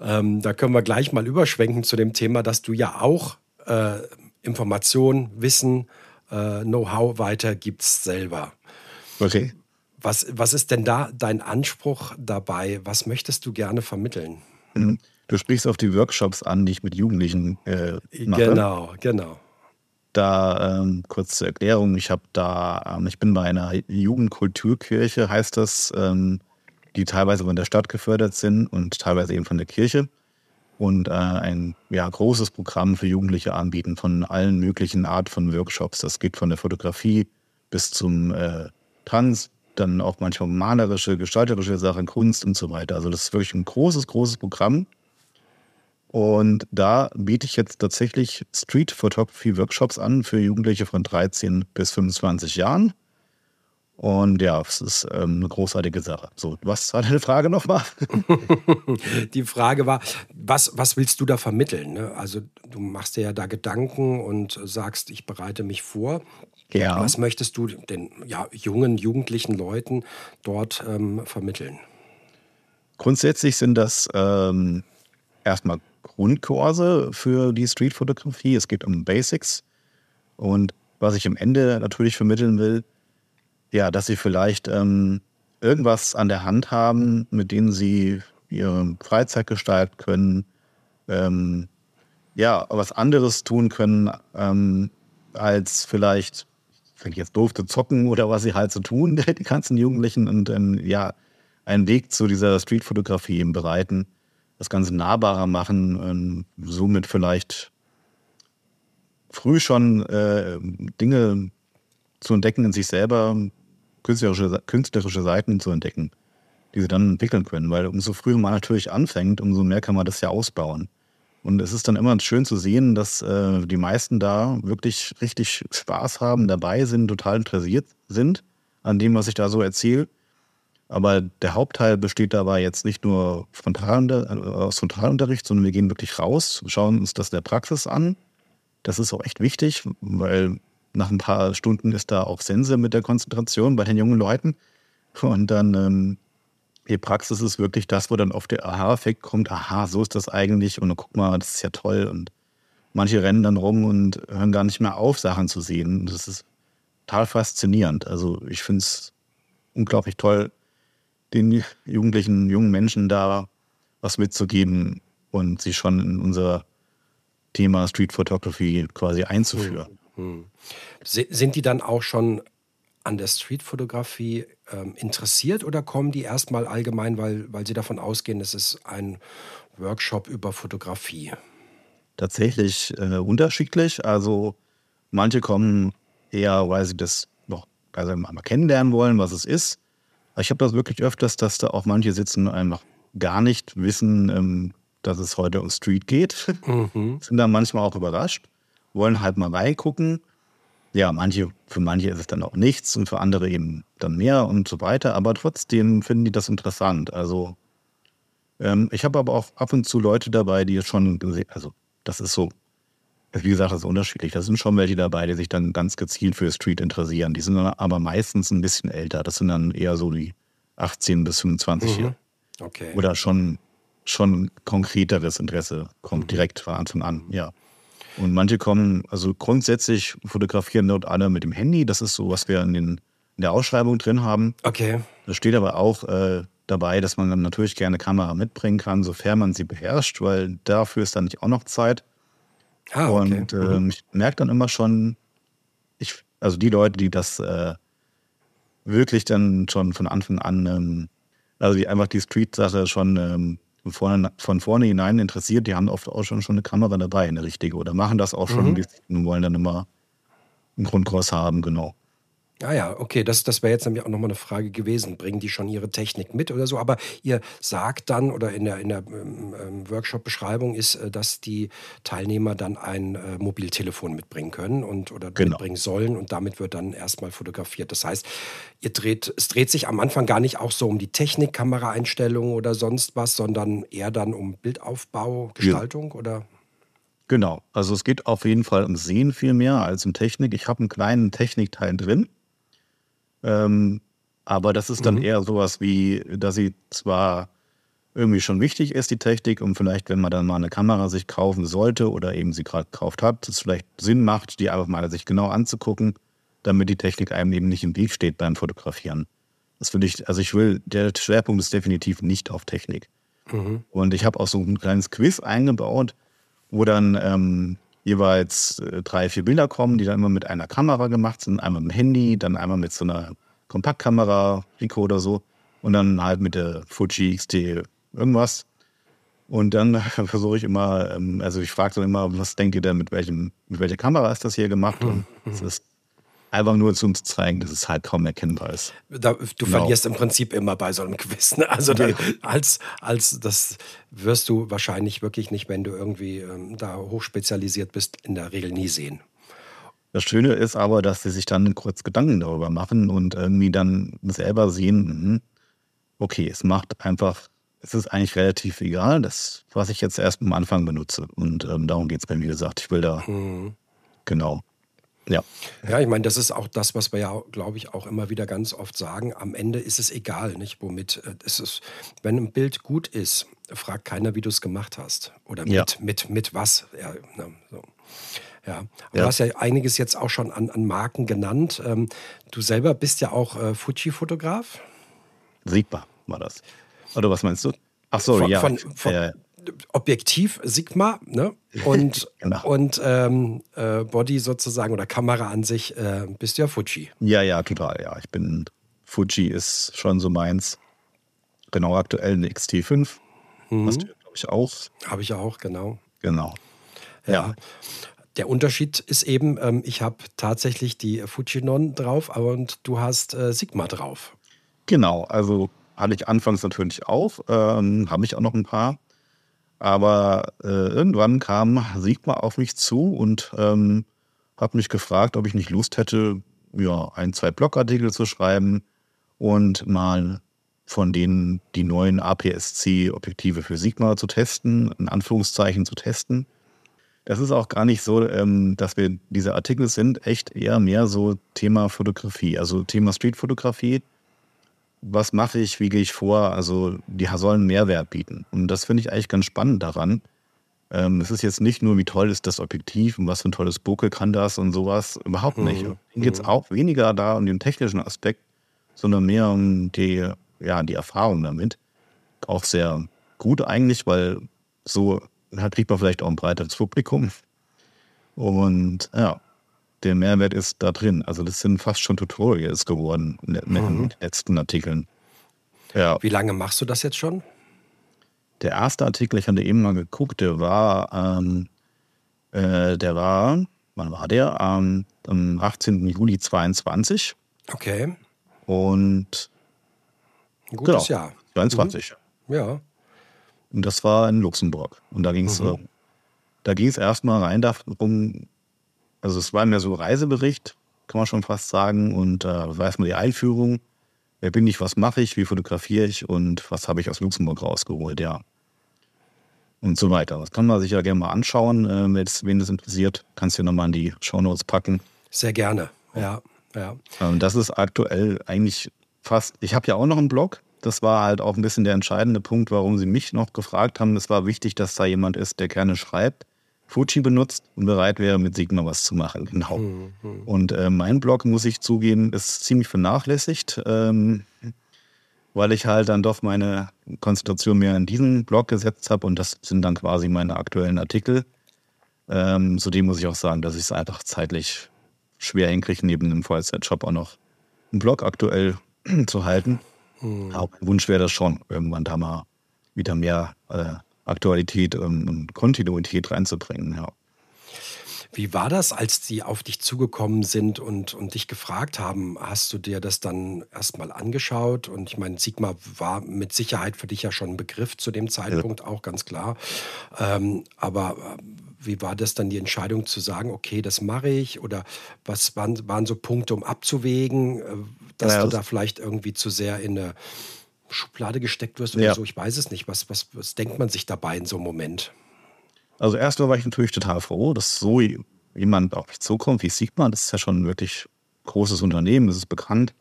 Ähm, da können wir gleich mal überschwenken zu dem Thema, dass du ja auch äh, Informationen, Wissen, äh, Know-how weitergibst selber. Okay. Was, was ist denn da dein Anspruch dabei? Was möchtest du gerne vermitteln? Mhm. Du sprichst auf die Workshops an, die ich mit Jugendlichen äh, mache. Genau, genau. Da ähm, kurz zur Erklärung: Ich habe da, ähm, ich bin bei einer Jugendkulturkirche, heißt das, ähm, die teilweise von der Stadt gefördert sind und teilweise eben von der Kirche und äh, ein ja, großes Programm für Jugendliche anbieten von allen möglichen Art von Workshops. Das geht von der Fotografie bis zum äh, Tanz, dann auch manchmal malerische, gestalterische Sachen, Kunst und so weiter. Also das ist wirklich ein großes, großes Programm. Und da biete ich jetzt tatsächlich Street Photography Workshops an für Jugendliche von 13 bis 25 Jahren. Und ja, es ist ähm, eine großartige Sache. So, was war deine Frage nochmal? <laughs> Die Frage war, was, was willst du da vermitteln? Ne? Also du machst dir ja da Gedanken und sagst, ich bereite mich vor. Ja. Was möchtest du den ja, jungen, jugendlichen Leuten dort ähm, vermitteln? Grundsätzlich sind das ähm, erstmal Grundkurse für die Streetfotografie. Es geht um Basics. Und was ich am Ende natürlich vermitteln will, ja, dass sie vielleicht ähm, irgendwas an der Hand haben, mit denen sie ihre Freizeit gestalten können, ähm, ja, was anderes tun können, ähm, als vielleicht, finde ich jetzt doof, zu zocken oder was sie halt so tun, <laughs> die ganzen Jugendlichen und ähm, ja, einen Weg zu dieser Streetfotografie eben bereiten, das Ganze nahbarer machen, ähm, somit vielleicht früh schon äh, Dinge zu entdecken in sich selber, künstlerische, künstlerische Seiten zu entdecken, die sie dann entwickeln können. Weil umso früher man natürlich anfängt, umso mehr kann man das ja ausbauen. Und es ist dann immer schön zu sehen, dass äh, die meisten da wirklich richtig Spaß haben, dabei sind, total interessiert sind an dem, was ich da so erzähle. Aber der Hauptteil besteht dabei jetzt nicht nur frontal, äh, aus Frontalunterricht, sondern wir gehen wirklich raus, schauen uns das der Praxis an. Das ist auch echt wichtig, weil nach ein paar Stunden ist da auch Sense mit der Konzentration bei den jungen Leuten. Und dann ähm, die Praxis ist wirklich das, wo dann oft der Aha-Effekt kommt. Aha, so ist das eigentlich. Und guck mal, das ist ja toll. Und manche rennen dann rum und hören gar nicht mehr auf, Sachen zu sehen. Das ist total faszinierend. Also ich finde es unglaublich toll, den jugendlichen, jungen Menschen da was mitzugeben und sie schon in unser Thema Street Photography quasi einzuführen. Hm. Sind die dann auch schon an der Streetfotografie ähm, interessiert oder kommen die erstmal allgemein, weil, weil sie davon ausgehen, es ist ein Workshop über Fotografie? Tatsächlich äh, unterschiedlich. Also manche kommen eher, weil sie das noch also mal kennenlernen wollen, was es ist. Ich habe das wirklich öfters, dass da auch manche sitzen und einfach gar nicht wissen, ähm, dass es heute um Street geht. Mhm. <laughs> Sind dann manchmal auch überrascht. Wollen halt mal reingucken. Ja, manche, für manche ist es dann auch nichts und für andere eben dann mehr und so weiter. Aber trotzdem finden die das interessant. Also ähm, ich habe aber auch ab und zu Leute dabei, die schon gesehen, also das ist so, wie gesagt, das ist unterschiedlich. Da sind schon welche dabei, die sich dann ganz gezielt für Street interessieren. Die sind dann aber meistens ein bisschen älter. Das sind dann eher so die 18 bis 25 mhm. Okay. Oder schon, schon konkreteres Interesse kommt mhm. direkt von Anfang an, ja. Und manche kommen, also grundsätzlich fotografieren dort alle mit dem Handy. Das ist so, was wir in, den, in der Ausschreibung drin haben. Okay. Da steht aber auch äh, dabei, dass man dann natürlich gerne Kamera mitbringen kann, sofern man sie beherrscht, weil dafür ist dann nicht auch noch Zeit. Ah, okay. Und äh, mhm. ich merke dann immer schon, ich, also die Leute, die das äh, wirklich dann schon von Anfang an, ähm, also die einfach die Street-Sache schon ähm, von, vorne, von vorne hinein interessiert, die haben oft auch schon, schon eine Kamera dabei, eine richtige, oder machen das auch schon mhm. und wollen dann immer einen Grundkurs haben, genau. Ah ja, okay, das, das wäre jetzt nämlich auch nochmal eine Frage gewesen. Bringen die schon ihre Technik mit oder so? Aber ihr sagt dann oder in der, in der ähm, ähm Workshop-Beschreibung ist, äh, dass die Teilnehmer dann ein äh, Mobiltelefon mitbringen können und oder genau. mitbringen sollen und damit wird dann erstmal fotografiert. Das heißt, ihr dreht, es dreht sich am Anfang gar nicht auch so um die Technik, Kameraeinstellungen oder sonst was, sondern eher dann um Bildaufbau, Gestaltung ja. oder? Genau, also es geht auf jeden Fall um Sehen viel mehr als um Technik. Ich habe einen kleinen Technikteil drin ähm, aber das ist dann mhm. eher sowas wie, dass sie zwar irgendwie schon wichtig ist, die Technik, und vielleicht, wenn man dann mal eine Kamera sich kaufen sollte oder eben sie gerade gekauft hat, es vielleicht Sinn macht, die einfach mal sich genau anzugucken, damit die Technik einem eben nicht im Weg steht beim Fotografieren. Das will ich, also ich will, der Schwerpunkt ist definitiv nicht auf Technik. Mhm. Und ich habe auch so ein kleines Quiz eingebaut, wo dann ähm, jeweils äh, drei, vier Bilder kommen, die dann immer mit einer Kamera gemacht sind. Einmal mit dem Handy, dann einmal mit so einer Kompaktkamera, Rico oder so. Und dann halt mit der Fuji XT irgendwas. Und dann <laughs> versuche ich immer, ähm, also ich frage dann immer, was denkt ihr denn, mit, welchem, mit welcher Kamera ist das hier gemacht? Und es ist Einfach nur zu uns zeigen, dass es halt kaum erkennbar ist. Da, du genau. verlierst im Prinzip immer bei so einem Quiz. <laughs> Ne? Also da, als, als das wirst du wahrscheinlich wirklich nicht, wenn du irgendwie ähm, da hochspezialisiert bist, in der Regel nie sehen. Das Schöne ist aber, dass sie sich dann kurz Gedanken darüber machen und irgendwie dann selber sehen, mh, okay, es macht einfach, es ist eigentlich relativ egal, das, was ich jetzt erst am Anfang benutze. Und ähm, darum geht es bei mir, wie gesagt. Ich will da, mhm. genau. Ja. Ja, ich meine, das ist auch das, was wir ja, glaube ich, auch immer wieder ganz oft sagen. Am Ende ist es egal, nicht, womit äh, es ist. Wenn ein Bild gut ist, fragt keiner, wie du es gemacht hast. Oder mit, ja. mit, mit was. Ja, ne, so. Ja, aber ja. du hast ja einiges jetzt auch schon an, an Marken genannt. Ähm, du selber bist ja auch äh, Fuji-Fotograf. Sigma war das. Oder was meinst du? Ach so, von, ja. Von, von, äh, Objektiv Sigma ne? und, <laughs> genau. und ähm, äh, Body sozusagen oder Kamera an sich äh, bist du ja Fuji. Ja, ja, total. Ja, ich bin Fuji ist schon so meins. Genau, aktuell eine XT5. Mhm. Hast du, glaube ich, auch. Habe ich auch, genau. Genau. Ja. ja. Der Unterschied ist eben, ähm, ich habe tatsächlich die Fujinon drauf und du hast äh, Sigma drauf. Genau, also hatte ich anfangs natürlich auch, ähm, habe ich auch noch ein paar. Aber äh, irgendwann kam Sigma auf mich zu und ähm, hat mich gefragt, ob ich nicht Lust hätte, ja, ein, zwei Blogartikel zu schreiben und mal von denen die neuen APS-C-Objektive für Sigma zu testen, in Anführungszeichen zu testen. Das ist auch gar nicht so, ähm, dass wir diese Artikel sind, echt eher mehr so Thema Fotografie, also Thema Streetfotografie was mache ich, wie gehe ich vor? Also die sollen Mehrwert bieten. Und das finde ich eigentlich ganz spannend daran. Ähm, es ist jetzt nicht nur, wie toll ist das Objektiv und was für ein tolles Bokeh kann das und sowas. Überhaupt nicht. Mhm. Geht es mhm. auch weniger da um den technischen Aspekt, sondern mehr um die, ja, die Erfahrung damit. Auch sehr gut eigentlich, weil so kriegt man vielleicht auch ein breiteres Publikum. Und ja, der Mehrwert ist da drin. Also das sind fast schon Tutorials geworden in den mhm. letzten Artikeln. Ja. Wie lange machst du das jetzt schon? Der erste Artikel, ich hatte eben mal geguckt, der war, ähm, äh, der war, wann war der? Ähm, am 18. Juli 22. Okay. Und ein gutes genau, Jahr. 22. Mhm. Ja. Und das war in Luxemburg. Und da ging es mhm. da ging es erstmal rein darum, Also es war mehr so Reisebericht, kann man schon fast sagen. Und äh, war erstmal die Einführung. Wer bin ich, was mache ich, wie fotografiere ich und was habe ich aus Luxemburg rausgeholt, ja. Und so weiter. Das kann man sich ja gerne mal anschauen. Äh, wen das interessiert, kannst du nochmal in die Shownotes packen. Sehr gerne, ja. ja. Ähm, das ist aktuell eigentlich fast. Ich habe ja auch noch einen Blog. Das war halt auch ein bisschen der entscheidende Punkt, warum sie mich noch gefragt haben. Es war wichtig, dass da jemand ist, der gerne schreibt Fuji benutzt und bereit wäre, mit Sigma was zu machen. Genau. Mhm. Und äh, mein Blog, muss ich zugeben, ist ziemlich vernachlässigt, ähm, weil ich halt dann doch meine Konzentration mehr in diesen Blog gesetzt habe und das sind dann quasi meine aktuellen Artikel. Ähm, zudem muss ich auch sagen, dass ich es einfach zeitlich schwer hinkriege, neben dem Vollzeitjob auch noch einen Blog aktuell <clears throat> zu halten. Mhm. Aber mein Wunsch wäre das schon, irgendwann da mal wieder mehr äh, Aktualität ähm, und Kontinuität reinzubringen. Ja. Wie war das, als sie auf dich zugekommen sind und, und dich gefragt haben? Hast du dir das dann erstmal angeschaut? Und ich meine, Sigma war mit Sicherheit für dich ja schon ein Begriff zu dem Zeitpunkt, ja. auch ganz klar. Ähm, aber äh, wie war das dann die Entscheidung zu sagen, okay, das mache ich? Oder was waren, waren so Punkte, um abzuwägen, äh, dass ja, du da vielleicht irgendwie zu sehr in eine Schublade gesteckt wirst oder ja. so. Ich weiß es nicht. Was, was, was denkt man sich dabei in so einem Moment? Also erstmal war ich natürlich total froh, dass so jemand auf mich zukommt wie Sigma. Das ist ja schon ein wirklich großes Unternehmen, das ist bekannt.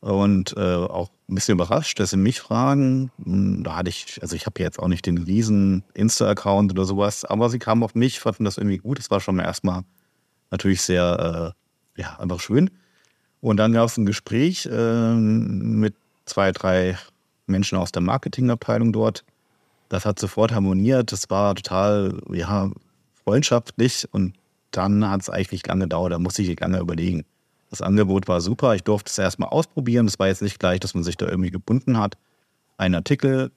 Und äh, auch ein bisschen überrascht, dass sie mich fragen. Hm, da hatte ich, also ich habe jetzt auch nicht den riesen Insta-Account oder sowas, aber sie kamen auf mich, fanden das irgendwie gut. Das war schon mal erstmal natürlich sehr, äh, ja, einfach schön. Und dann gab es ein Gespräch äh, mit zwei, drei Menschen aus der Marketingabteilung dort. Das hat sofort harmoniert. Das war total, ja, freundschaftlich. Und dann hat es eigentlich lange gedauert. Da musste ich lange überlegen. Das Angebot war super. Ich durfte es erstmal ausprobieren. Das war jetzt nicht gleich, dass man sich da irgendwie gebunden hat. Ein Artikel,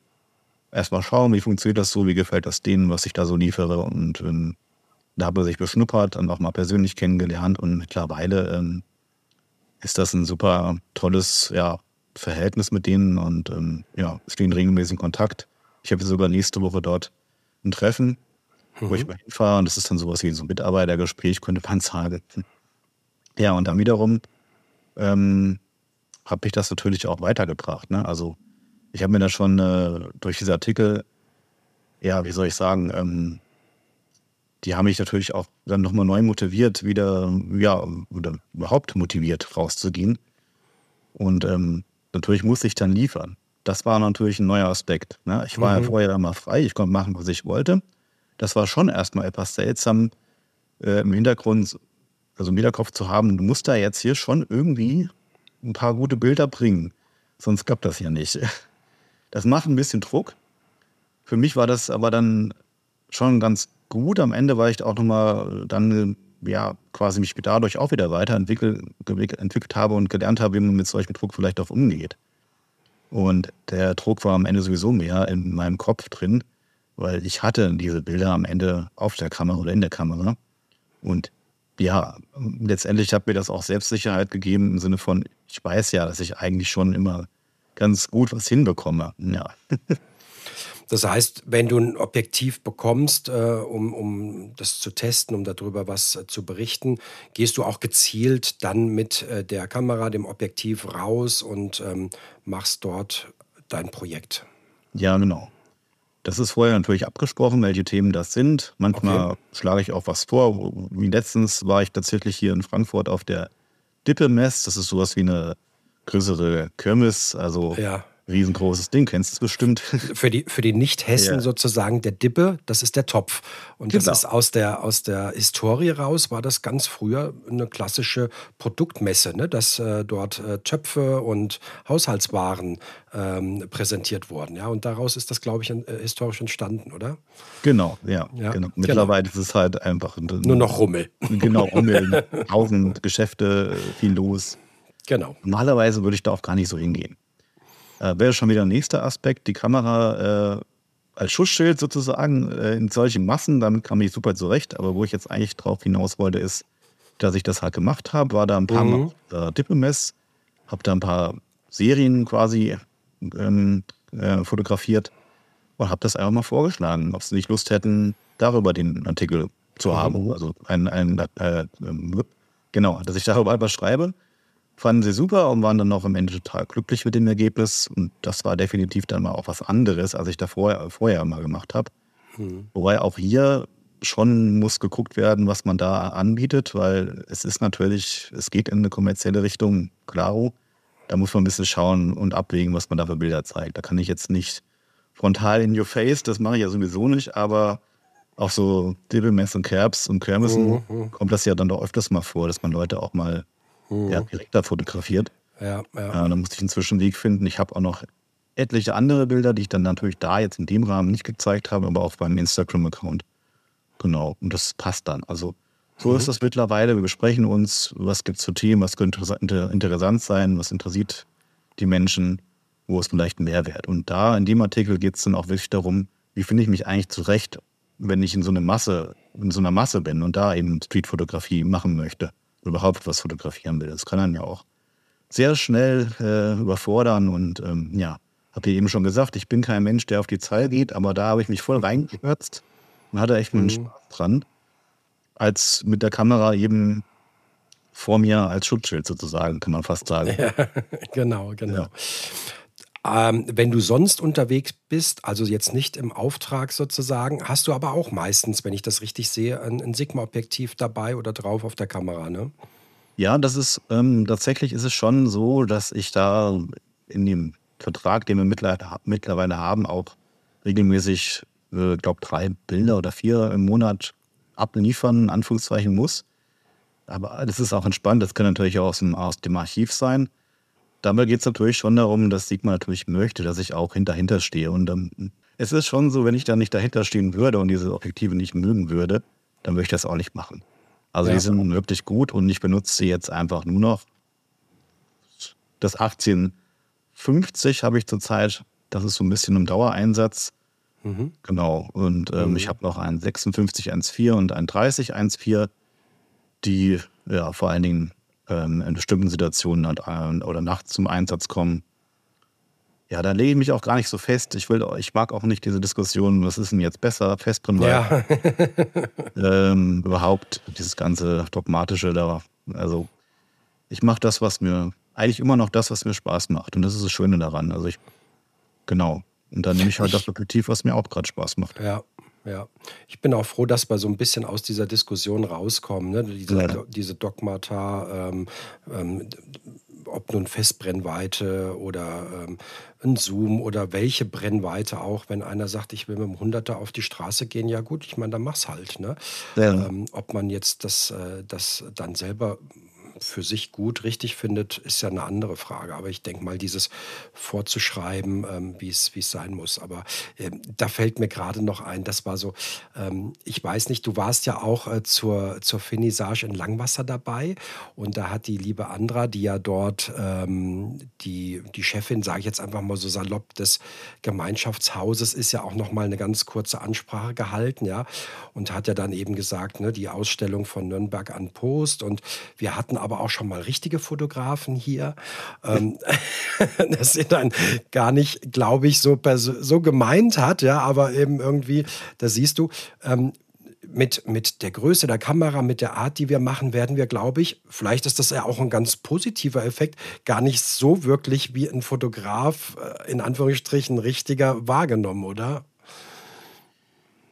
erstmal schauen, wie funktioniert das so, wie gefällt das denen, was ich da so liefere. Und ähm, da habe ich sich beschnuppert und auch mal persönlich kennengelernt. Und mittlerweile ähm, ist das ein super tolles ja, Verhältnis mit denen und ähm, ja, stehen regelmäßig in Kontakt. Ich habe sogar nächste Woche dort ein Treffen, mhm. wo ich mhm. mal hinfahre und das ist dann sowas wie so ein Mitarbeitergespräch, könnte man sagen. <laughs> Ja, und dann wiederum ähm, habe ich das natürlich auch weitergebracht. Ne? Also ich habe mir da schon äh, durch diese Artikel, ja, wie soll ich sagen, ähm, die haben mich natürlich auch dann nochmal neu motiviert, wieder, ja, oder überhaupt motiviert, rauszugehen. Und ähm, natürlich muss ich dann liefern. Das war natürlich ein neuer Aspekt. Ne? Ich war mhm. ja vorher immer frei, ich konnte machen, was ich wollte. Das war schon erstmal etwas seltsam äh, im Hintergrund, also im Hinterkopf zu haben, du musst da jetzt hier schon irgendwie ein paar gute Bilder bringen. Sonst klappt das ja nicht. <laughs> Das macht ein bisschen Druck. Für mich war das aber dann schon ganz gut. Am Ende war ich auch nochmal dann ja, quasi mich dadurch auch wieder weiterentwickelt entwickelt habe und gelernt habe, wie man mit solchem Druck vielleicht auch umgeht. Und der Druck war am Ende sowieso mehr in meinem Kopf drin, weil ich hatte diese Bilder am Ende auf der Kamera oder in der Kamera. Und ja, letztendlich hat mir das auch Selbstsicherheit gegeben im Sinne von, ich weiß ja, dass ich eigentlich schon immer ganz gut was hinbekomme. Ja. <laughs> Das heißt, wenn du ein Objektiv bekommst, äh, um, um das zu testen, um darüber was äh, zu berichten, gehst du auch gezielt dann mit äh, der Kamera, dem Objektiv raus und ähm, machst dort dein Projekt. Ja, genau. Das ist vorher natürlich abgesprochen, welche Themen das sind. Manchmal okay. schlage ich auch was vor. Wie letztens war ich tatsächlich hier in Frankfurt auf der Dippe-Mess. Das ist sowas wie eine größere Kirmes. Also ja riesengroßes Ding, kennst du es bestimmt. <laughs> Für die, für die Nicht-Hessen ja. sozusagen der Dippe, das ist der Topf. Und genau. das ist aus der, aus der Historie raus, war das ganz früher eine klassische Produktmesse, ne? dass äh, dort äh, Töpfe und Haushaltswaren ähm, präsentiert wurden. Ja? Und daraus ist das, glaube ich, äh, historisch entstanden, oder? Genau, ja. ja genau. Mittlerweile genau. ist es halt einfach ein, nur noch Rummel. Genau, Rummel, <laughs> tausend Geschäfte, viel los. Genau. Normalerweise würde ich da auch gar nicht so hingehen. Äh, wäre schon wieder ein nächster Aspekt, die Kamera äh, als Schutzschild sozusagen äh, in solchen Massen, damit kam ich super zurecht. Aber wo ich jetzt eigentlich drauf hinaus wollte, ist, dass ich das halt gemacht habe, war da ein paar mhm. Mal äh, Dippemess, habe da ein paar Serien quasi ähm, äh, fotografiert und habe das einfach mal vorgeschlagen, ob sie nicht Lust hätten, darüber den Artikel zu mhm. haben. Also ein, ein äh, ähm, genau, dass ich darüber etwas schreibe. Fanden sie super und waren dann auch am Ende total glücklich mit dem Ergebnis. Und das war definitiv dann mal auch was anderes, als ich da vorher, vorher immer gemacht habe. Mhm. Wobei auch hier schon muss geguckt werden, was man da anbietet, weil es ist natürlich, es geht in eine kommerzielle Richtung, klaro. Da muss man ein bisschen schauen und abwägen, was man da für Bilder zeigt. Da kann ich jetzt nicht frontal in your face, das mache ich ja sowieso nicht, aber auch so Dibbelmess und Kerbs und Kirmessen mhm. kommt das ja dann doch öfters mal vor, dass man Leute auch mal mhm. ja, direkter fotografiert. Ja, ja. Äh, da musste ich einen Zwischenweg finden. Ich habe auch noch etliche andere Bilder, die ich dann natürlich da jetzt in dem Rahmen nicht gezeigt habe, aber auch beim Instagram-Account. Genau, und das passt dann. Also so mhm. ist das mittlerweile. Wir besprechen uns, was gibt es für Themen, was könnte interessant sein, was interessiert die Menschen, wo ist vielleicht ein Mehrwert. Und da in dem Artikel geht es dann auch wirklich darum, wie finde ich mich eigentlich zurecht, wenn ich in so eine Masse, in so einer Masse bin und da eben Streetfotografie machen möchte, überhaupt was fotografieren will. Das kann dann ja auch sehr schnell äh, überfordern und ähm, ja, habe ich eben schon gesagt, ich bin kein Mensch, der auf die Zahl geht, aber da habe ich mich voll reingehört und hatte echt einen mhm. Spaß dran, als mit der Kamera eben vor mir als Schutzschild sozusagen, kann man fast sagen. Ja, <laughs> genau, genau. Ja. Ähm, wenn du sonst unterwegs bist, also jetzt nicht im Auftrag sozusagen, hast du aber auch meistens, wenn ich das richtig sehe, ein, ein Sigma-Objektiv dabei oder drauf auf der Kamera, ne? Ja, das ist ähm, tatsächlich ist es schon so, dass ich da in dem Vertrag, den wir mittlerweile haben, auch regelmäßig äh, glaube drei Bilder oder vier im Monat abliefern, Anführungszeichen muss. Aber das ist auch entspannt. Das kann natürlich auch aus dem, aus dem Archiv sein. Dabei geht es natürlich schon darum, dass Sigma natürlich möchte, dass ich auch hinter stehe. Und ähm, es ist schon so, wenn ich da nicht dahinter stehen würde und diese Objektive nicht mögen würde, dann würde ich das auch nicht machen. Also ja. die sind wirklich gut und ich benutze sie jetzt einfach nur noch. Das 1850 habe ich zurzeit. Das ist so ein bisschen im Dauereinsatz. Mhm. Genau. Und ähm, mhm. ich habe noch einen 5614 und einen 3014, die ja vor allen Dingen ähm, in bestimmten Situationen äh, oder nachts zum Einsatz kommen. Ja, da lege ich mich auch gar nicht so fest. Ich, will, ich mag auch nicht diese Diskussion, was ist denn jetzt besser, Festbrennweite. Ja. <laughs> <laughs> ähm, überhaupt dieses ganze Dogmatische da. Also ich mache das, was mir, eigentlich immer noch das, was mir Spaß macht. Und das ist das Schöne daran. Also ich, genau. Und dann nehme ich halt das Objektiv, was mir auch gerade Spaß macht. Ja, ja. Ich bin auch froh, dass wir so ein bisschen aus dieser Diskussion rauskommen. Ne? Diese, ja. diese Dogmata, ähm, ähm, ob nun Festbrennweite oder ähm, ein Zoom oder welche Brennweite auch, wenn einer sagt, ich will mit dem Hunderter auf die Straße gehen, ja gut, ich meine, dann mach's halt. Ne? Ja. Ähm, ob man jetzt das, äh, das dann selber für sich gut, richtig findet, ist ja eine andere Frage. Aber ich denke mal, dieses vorzuschreiben, ähm, wie es sein muss. Aber äh, da fällt mir gerade noch ein, das war so, ähm, ich weiß nicht, du warst ja auch äh, zur, zur Finissage in Langwasser dabei und da hat die liebe Andra, die ja dort ähm, die, die Chefin, sage ich jetzt einfach mal so salopp, des Gemeinschaftshauses ist ja auch noch mal eine ganz kurze Ansprache gehalten, ja, und hat ja dann eben gesagt, ne, die Ausstellung von Nürnberg an Post und wir hatten aber auch schon mal richtige Fotografen hier. Ähm, <laughs> das sind dann gar nicht, glaube ich, so, so gemeint hat, ja, aber eben irgendwie, da siehst du, ähm, mit, mit der Größe der Kamera, mit der Art, die wir machen, werden wir, glaube ich, vielleicht ist das ja auch ein ganz positiver Effekt, gar nicht so wirklich wie ein Fotograf, äh, in Anführungsstrichen, richtiger wahrgenommen, oder?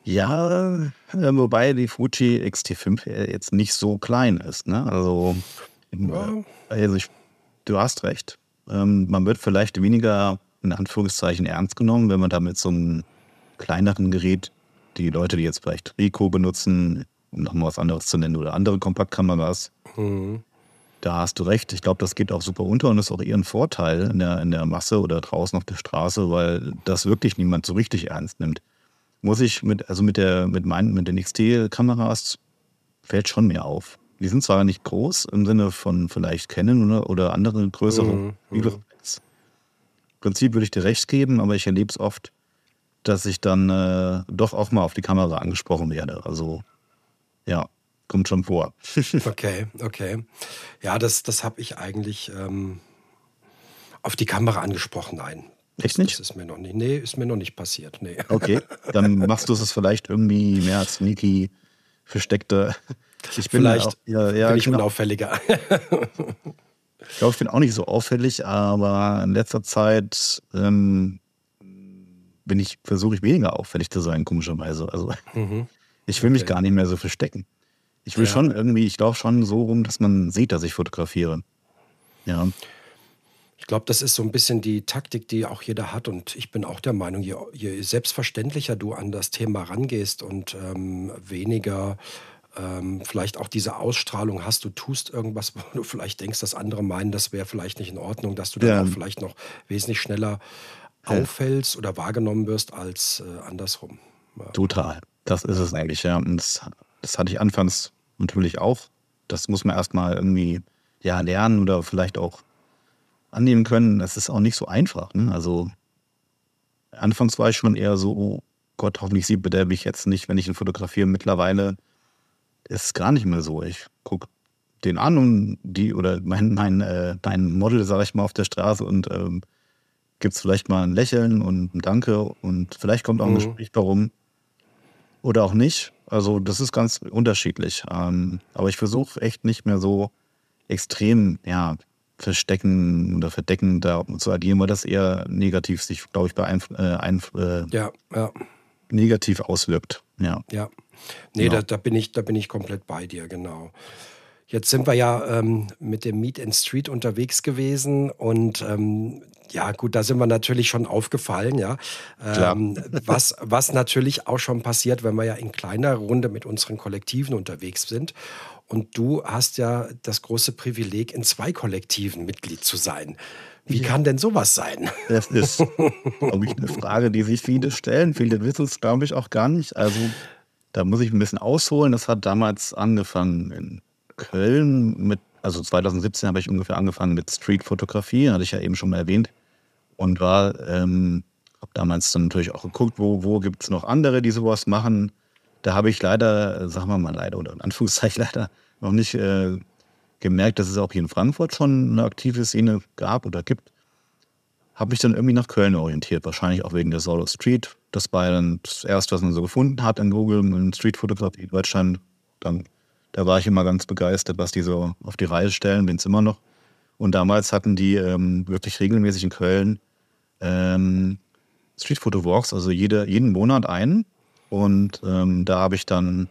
Ja, äh, wobei die Fuji XT5 jetzt nicht so klein ist. Ne? Also, ja. also ich, du hast recht. Ähm, man wird vielleicht weniger in Anführungszeichen ernst genommen, wenn man da mit so einem kleineren Gerät die Leute, die jetzt vielleicht Rico benutzen, um nochmal was anderes zu nennen, oder andere Kompaktkameras. Mhm. Da hast du recht. Ich glaube, das geht auch super unter und ist auch eher ein Vorteil in der, in der Masse oder draußen auf der Straße, weil das wirklich niemand so richtig ernst nimmt muss ich mit, also mit der, mit meinen, mit den XT-Kameras fällt schon mehr auf. Die sind zwar nicht groß im Sinne von vielleicht Canon oder, oder andere größere mhm. mhm. Im Prinzip würde ich dir recht geben, aber ich erlebe es oft, dass ich dann äh, doch auch mal auf die Kamera angesprochen werde. Also ja, kommt schon vor. <laughs> okay, okay. Ja, das, das habe ich eigentlich ähm, auf die Kamera angesprochen, nein. Echt nicht? Das ist mir noch nicht, nee, ist mir noch nicht passiert. Nee. Okay, dann <laughs> machst du es vielleicht irgendwie mehr als sneaky versteckter. Ich bin Vielleicht auch, ja, ja, bin ich genau. unauffälliger. ich glaube, ich bin auch nicht so auffällig, aber in letzter Zeit ähm, bin ich, versuche ich weniger auffällig zu sein, komischerweise. Also mhm. ich will okay. mich gar nicht mehr so verstecken. Ich will ja. schon irgendwie, ich laufe schon so rum, dass man sieht, dass ich fotografiere. Ja. Ich glaube, das ist so ein bisschen die Taktik, die auch jeder hat. Und ich bin auch der Meinung, je, je selbstverständlicher du an das Thema rangehst und ähm, weniger ähm, vielleicht auch diese Ausstrahlung hast, du tust irgendwas, wo du vielleicht denkst, dass andere meinen, das wäre vielleicht nicht in Ordnung, dass du dann ja. auch vielleicht noch wesentlich schneller auffällst oder wahrgenommen wirst als äh, andersrum. Ja. Total. Das ist es eigentlich, ja. Und das, das hatte ich anfangs natürlich auch. Das muss man erstmal irgendwie ja, lernen oder vielleicht auch annehmen können. Das ist auch nicht so einfach. Ne? Also anfangs war ich schon eher so, oh Gott, hoffentlich sieht der mich jetzt nicht, wenn ich ihn fotografiere. Mittlerweile ist es gar nicht mehr so. Ich gucke den an und die oder mein, mein, äh, mein Model, sage ich mal, auf der Straße und ähm, gibt es vielleicht mal ein Lächeln und ein Danke und vielleicht kommt auch ein mhm. Gespräch darum oder auch nicht. Also das ist ganz unterschiedlich. Ähm, aber ich versuche echt nicht mehr so extrem, ja, verstecken oder verdecken da zu agieren, weil das eher negativ sich, glaube ich, bei ein, äh, ein äh, ja, ja. negativ auswirkt. Ja. Ja. Nee, genau. da, da, bin ich, da bin ich komplett bei dir, genau. Jetzt sind wir ja ähm, mit dem Meet and Street unterwegs gewesen und ähm, ja, gut, da sind wir natürlich schon aufgefallen, ja. Ähm, was, was natürlich auch schon passiert, wenn wir ja in kleiner Runde mit unseren Kollektiven unterwegs sind. Und du hast ja das große Privileg, in zwei Kollektiven Mitglied zu sein. Wie ja. kann denn sowas sein? Das ist, <laughs> glaube ich, eine Frage, die sich viele stellen. Viele wissen es, glaube ich, auch gar nicht. Also da muss ich ein bisschen ausholen. Das hat damals angefangen in Köln mit, also 2017 habe ich ungefähr angefangen mit Streetfotografie, hatte ich ja eben schon mal erwähnt. Und war, ähm, habe damals dann natürlich auch geguckt, wo, wo gibt es noch andere, die sowas machen. Da habe ich leider, sagen wir mal leider oder in Anführungszeichen <laughs> leider, noch nicht äh, gemerkt, dass es auch hier in Frankfurt schon eine aktive Szene gab oder gibt. Habe mich dann irgendwie nach Köln orientiert, wahrscheinlich auch wegen der Solo Street. Das war dann das erste, was man so gefunden hat in Google, in Streetfotografie in Deutschland. Dann, da war ich immer ganz begeistert, was die so auf die Reise stellen, bin es immer noch. Und damals hatten die ähm, wirklich regelmäßig in Köln ähm, Streetphoto Walks, also jede, jeden Monat einen. Und ähm, da habe ich dann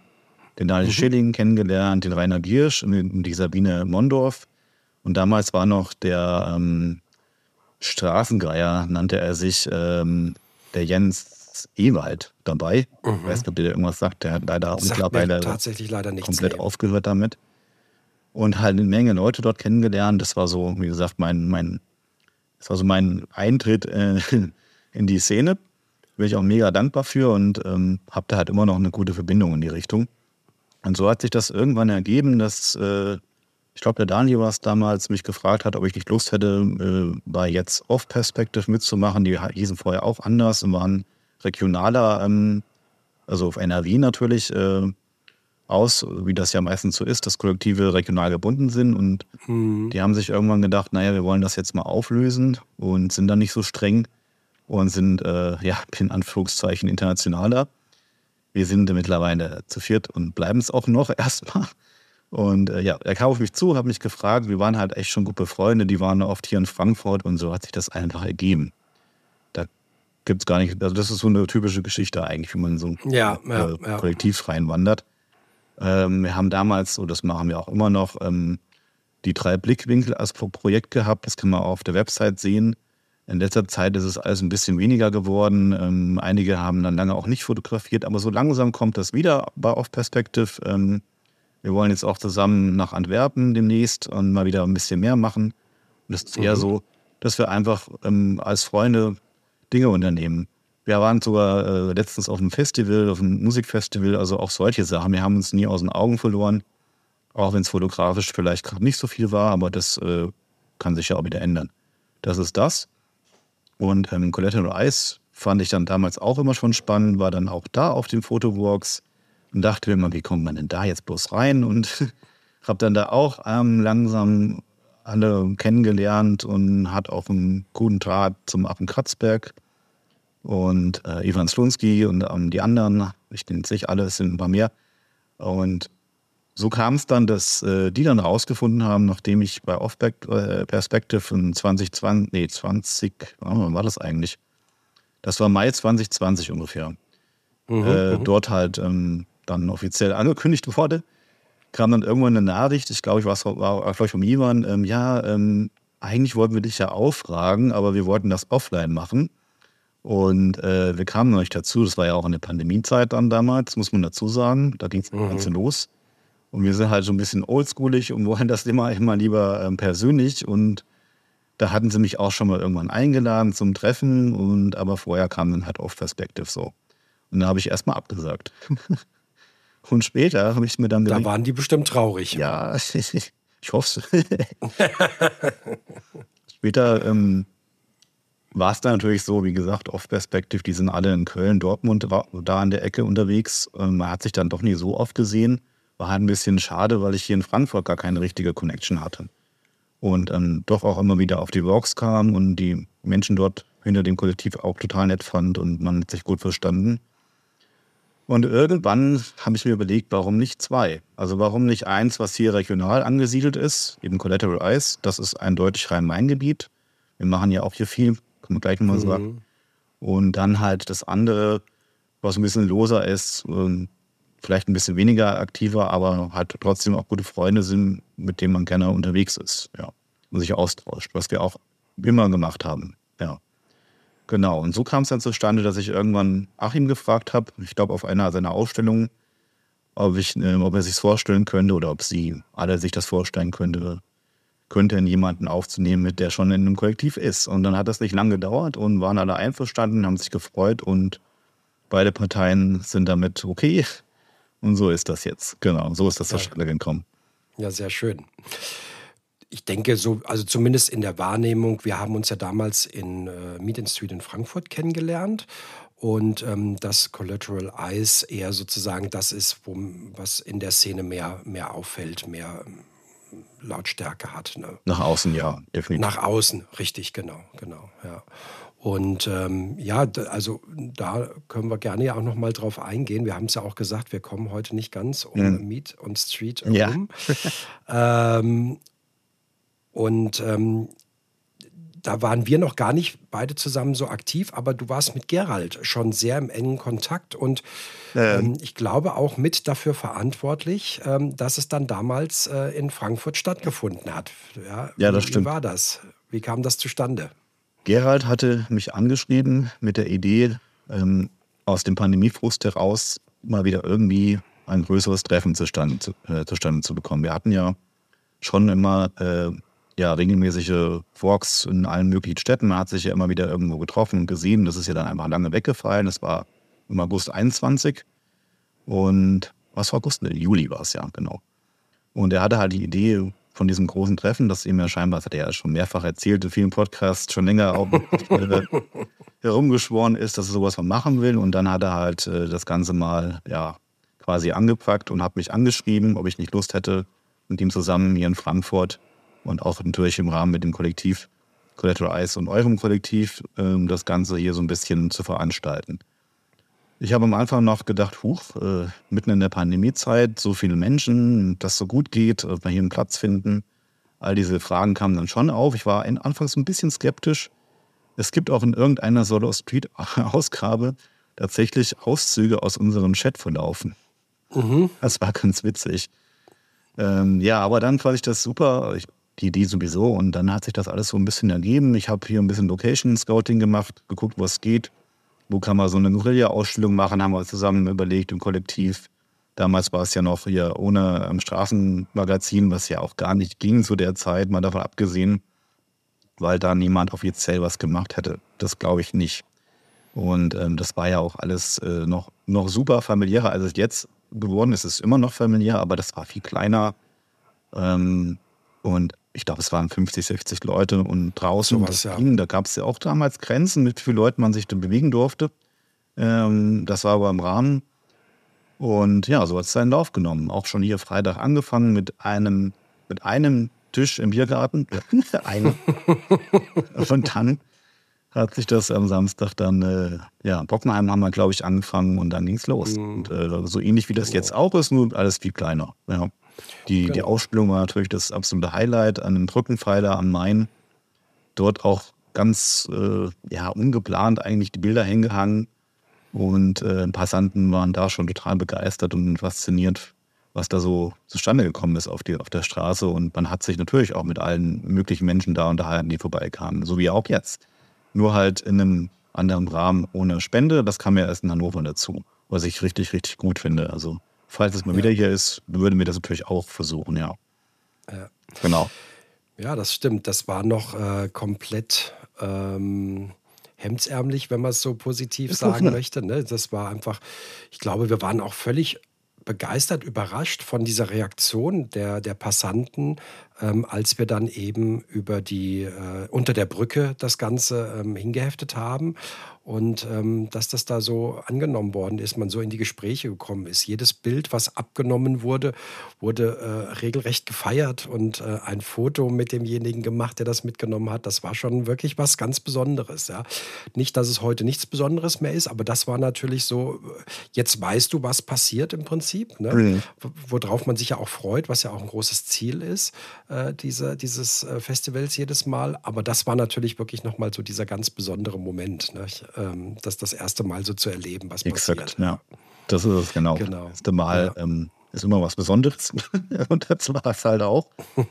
den Daniel mhm. Schilling kennengelernt, den Rainer Giersch und die Sabine Mondorf. Und damals war noch der ähm, Straßengeier, nannte er sich, ähm, der Jens Ewald dabei. Mhm. Ich weiß nicht, ob der irgendwas sagt. Der hat leider sagt mittlerweile tatsächlich leider nichts komplett mehr. aufgehört damit. Und halt eine Menge Leute dort kennengelernt. Das war so, wie gesagt, mein, mein, das war so mein Eintritt äh, <laughs> in die Szene bin ich auch mega dankbar für und ähm, habe da halt immer noch eine gute Verbindung in die Richtung. Und so hat sich das irgendwann ergeben, dass äh, ich glaube, der Daniel war es damals, mich gefragt hat, ob ich nicht Lust hätte, äh, bei jetzt Off-Perspective mitzumachen. Die hießen vorher auch anders und waren regionaler, ähm, also auf NRW natürlich, äh, aus, wie das ja meistens so ist, dass Kollektive regional gebunden sind. Und mhm. die haben sich irgendwann gedacht, naja, wir wollen das jetzt mal auflösen und sind dann nicht so streng und sind, äh, ja, <laughs> in Anführungszeichen internationaler. Wir sind mittlerweile zu viert und bleiben es auch noch <laughs> erstmal. Und äh, ja, er kam auf mich zu, hat mich gefragt. Wir waren halt echt schon gute Freunde, die waren oft hier in Frankfurt und so hat sich das einfach ergeben. Da gibt es gar nicht, also das ist so eine typische Geschichte eigentlich, wie man so ja, ja, äh, ja. kollektiv reinwandert. Ähm, wir haben damals, so das machen wir auch immer noch, ähm, die drei Blickwinkel als Projekt gehabt. Das kann man auch auf der Website sehen. In letzter Zeit ist es alles ein bisschen weniger geworden. Ähm, einige haben dann lange auch nicht fotografiert, aber so langsam kommt das wieder bei Off Perspective. Ähm, wir wollen jetzt auch zusammen nach Antwerpen demnächst und mal wieder ein bisschen mehr machen. Und es ist eher mhm. so, dass wir einfach ähm, als Freunde Dinge unternehmen. Wir waren sogar äh, letztens auf einem Festival, auf einem Musikfestival, also auch solche Sachen. Wir haben uns nie aus den Augen verloren, auch wenn es fotografisch vielleicht gerade nicht so viel war, aber das äh, kann sich ja auch wieder ändern. Das ist das. Und ähm, Collateral Eyes fand ich dann damals auch immer schon spannend, war dann auch da auf den Fotowalks und dachte mir immer, wie kommt man denn da jetzt bloß rein? Und <laughs> habe dann da auch ähm, langsam alle kennengelernt und hat auch einen guten Draht zum Affen Kratzberg und äh, Ivan Slunski und ähm, die anderen, ich nenne es nicht alle, es sind ein paar mehr. Und so kam es dann, dass äh, die dann rausgefunden haben, nachdem ich bei Off äh, Perspective in 2020, nee, 20, wann war das eigentlich? Das war Mai 2020 ungefähr. Mhm, äh, mhm. dort halt ähm, dann offiziell angekündigt wurde, kam dann irgendwann eine Nachricht, ich glaube, ich war, war glaube ich vom Ivan, ähm, ja, ähm, eigentlich wollten wir dich ja auffragen, aber wir wollten das offline machen. Und äh, wir kamen noch nicht dazu. Das war ja auch eine Pandemiezeit dann damals, muss man dazu sagen. Da ging es mhm. Ganze los. Und wir sind halt so ein bisschen oldschoolig und wollen das immer, immer lieber ähm, persönlich. Und da hatten sie mich auch schon mal irgendwann eingeladen zum Treffen. Und aber vorher kam dann halt Off Perspective so. Und da habe ich erstmal abgesagt. <laughs> und später habe ich mir dann. Da waren die bestimmt traurig. Ja, <laughs> ich hoffe es. <laughs> später ähm, war es dann natürlich so, wie gesagt, Off-Perspective, die sind alle in Köln, Dortmund, da an der Ecke unterwegs. Ähm, man hat sich dann doch nie so oft gesehen. War halt ein bisschen schade, weil ich hier in Frankfurt gar keine richtige Connection hatte. Und dann doch auch immer wieder auf die Walks kam und die Menschen dort hinter dem Kollektiv auch total nett fand und man hat sich gut verstanden. Und irgendwann habe ich mir überlegt, warum nicht zwei? Also warum nicht eins, was hier regional angesiedelt ist, eben Collateral Ice, das ist eindeutig Rhein-Main-Gebiet. Wir machen ja auch hier viel kann man gleich nochmal mhm. sagen. Und dann halt das andere, was ein bisschen loser ist, vielleicht ein bisschen weniger aktiver, aber halt trotzdem auch gute Freunde sind, mit denen man gerne unterwegs ist, ja. Und sich austauscht, was wir auch immer gemacht haben, ja. Genau, und so kam es dann zustande, dass ich irgendwann Achim gefragt habe, ich glaube auf einer seiner Ausstellungen, ob, ich, äh, ob er sich vorstellen könnte oder ob sie alle sich das vorstellen könnte, könnte jemanden aufzunehmen, mit der schon in einem Kollektiv ist. Und dann hat das nicht lange gedauert und waren alle einverstanden, haben sich gefreut und beide Parteien sind damit okay. Und so ist das jetzt. Genau, so ist das zustande ja. gekommen. Ja, sehr schön. Ich denke, so, also zumindest in der Wahrnehmung, wir haben uns ja damals in äh, Meet Street in Frankfurt kennengelernt und ähm, das Collateral Eyes eher sozusagen das ist, wo, was in der Szene mehr, mehr auffällt, mehr Lautstärke hat. Ne? Nach außen, ja, definitiv. Nach außen, richtig, genau, genau, ja. Und ähm, ja, also da können wir gerne ja auch noch mal drauf eingehen. Wir haben es ja auch gesagt, wir kommen heute nicht ganz um mhm. Meet und Street herum. Ja. <laughs> ähm, und ähm, da waren wir noch gar nicht beide zusammen so aktiv, aber du warst mit Gerald schon sehr im engen Kontakt und ähm, ich glaube auch mit dafür verantwortlich, ähm, dass es dann damals äh, in Frankfurt stattgefunden hat. Ja, ja das wie, stimmt. Wie war das? Wie kam das zustande? Gerald hatte mich angeschrieben mit der Idee, ähm, aus dem Pandemiefrust heraus mal wieder irgendwie ein größeres Treffen zustande, äh, zustande zu bekommen. Wir hatten ja schon immer äh, ja regelmäßige Walks in allen möglichen Städten. Man hat sich ja immer wieder irgendwo getroffen und gesehen. Das ist ja dann einfach lange weggefallen. Das war im August 21. Und was war August? Nee, Juli war es ja, genau. Und er hatte halt die Idee von diesem großen Treffen, das ihm ja scheinbar, das hat er ja schon mehrfach erzählt, in vielen Podcasts schon länger auch, <laughs> herumgeschworen ist, dass er sowas mal machen will. Und dann hat er halt äh, das Ganze mal ja quasi angepackt und hat mich angeschrieben, ob ich nicht Lust hätte, mit ihm zusammen hier in Frankfurt und auch natürlich im Rahmen mit dem Kollektiv Collateral Ice und eurem Kollektiv ähm, das Ganze hier so ein bisschen zu veranstalten. Ich habe am Anfang noch gedacht, huch, äh, mitten in der Pandemiezeit, so viele Menschen, dass so gut geht, dass wir hier einen Platz finden. All diese Fragen kamen dann schon auf. Ich war anfangs ein bisschen skeptisch. Es gibt auch in irgendeiner Solo Street <laughs> Ausgabe tatsächlich Auszüge aus unserem Chat verlaufen. Mhm. Das war ganz witzig. Ähm, ja, aber dann fand ich das super. Ich die Idee sowieso. Und dann hat sich das alles so ein bisschen ergeben. Ich habe hier ein bisschen Location Scouting gemacht, geguckt, was geht. Wo kann man so eine Guerilla-Ausstellung machen, haben wir zusammen überlegt im Kollektiv. Damals war es ja noch hier ohne ähm, Straßenmagazin, was ja auch gar nicht ging zu der Zeit, mal davon abgesehen, weil da niemand offiziell was gemacht hätte. Das glaube ich nicht. Und ähm, das war ja auch alles äh, noch, noch super familiärer, als es jetzt geworden ist. Es ist immer noch familiär, aber das war viel kleiner. Ähm, und ich glaube, es waren 50, 60 Leute und draußen so was, ja. ging. Da gab es ja auch damals Grenzen, mit wie vielen Leuten man sich da bewegen durfte. Ähm, das war aber im Rahmen. Und ja, so hat es seinen Lauf genommen. Auch schon hier Freitag angefangen mit einem, mit einem Tisch im Biergarten. <laughs> <laughs> Und dann hat sich das am Samstag dann, äh, ja, Bockenheim haben wir, glaube ich, angefangen und dann ging es los. Mhm. Und äh, so ähnlich wie das jetzt auch ist, nur alles viel kleiner. Ja. Die, genau. die Ausstellung war natürlich das absolute Highlight an dem Brückenpfeiler am Main. Dort auch ganz äh, ja, ungeplant eigentlich die Bilder hingehangen. Und äh, Passanten waren da schon total begeistert und fasziniert, was da so zustande gekommen ist auf, die, auf der Straße. Und man hat sich natürlich auch mit allen möglichen Menschen da unterhalten, die vorbeikamen, so wie auch jetzt. Nur halt in einem anderen Rahmen ohne Spende. Das kam ja erst in Hannover dazu, was ich richtig, richtig gut finde. Also, falls es mal ja. wieder hier ist, würden wir das natürlich auch versuchen, ja. ja. Genau. Ja, das stimmt. Das war noch äh, komplett ähm, hemdsärmlich, wenn man es so positiv sagen möchte. Ne? Das war einfach, ich glaube, wir waren auch völlig begeistert, überrascht von dieser Reaktion der, der Passanten, ähm, als wir dann eben über die, äh, unter der Brücke das Ganze ähm, hingeheftet haben und ähm, dass das da so angenommen worden ist, man so in die Gespräche gekommen ist. Jedes Bild, was abgenommen wurde, wurde äh, regelrecht gefeiert und äh, ein Foto mit demjenigen gemacht, der das mitgenommen hat. Das war schon wirklich was ganz Besonderes. Ja. Nicht, dass es heute nichts Besonderes mehr ist, aber das war natürlich so, jetzt weißt du, was passiert im Prinzip, ne? Mhm. worauf man sich ja auch freut, was ja auch ein großes Ziel ist, äh, diese, dieses äh, Festivals jedes Mal. Aber das war natürlich wirklich nochmal so dieser ganz besondere Moment. Ne? Ähm, das das erste Mal so zu erleben, was Exakt, passiert. ja. Das ist es genau. genau. Das erste Mal ja. ähm, ist immer was Besonderes. <laughs> und das war es halt auch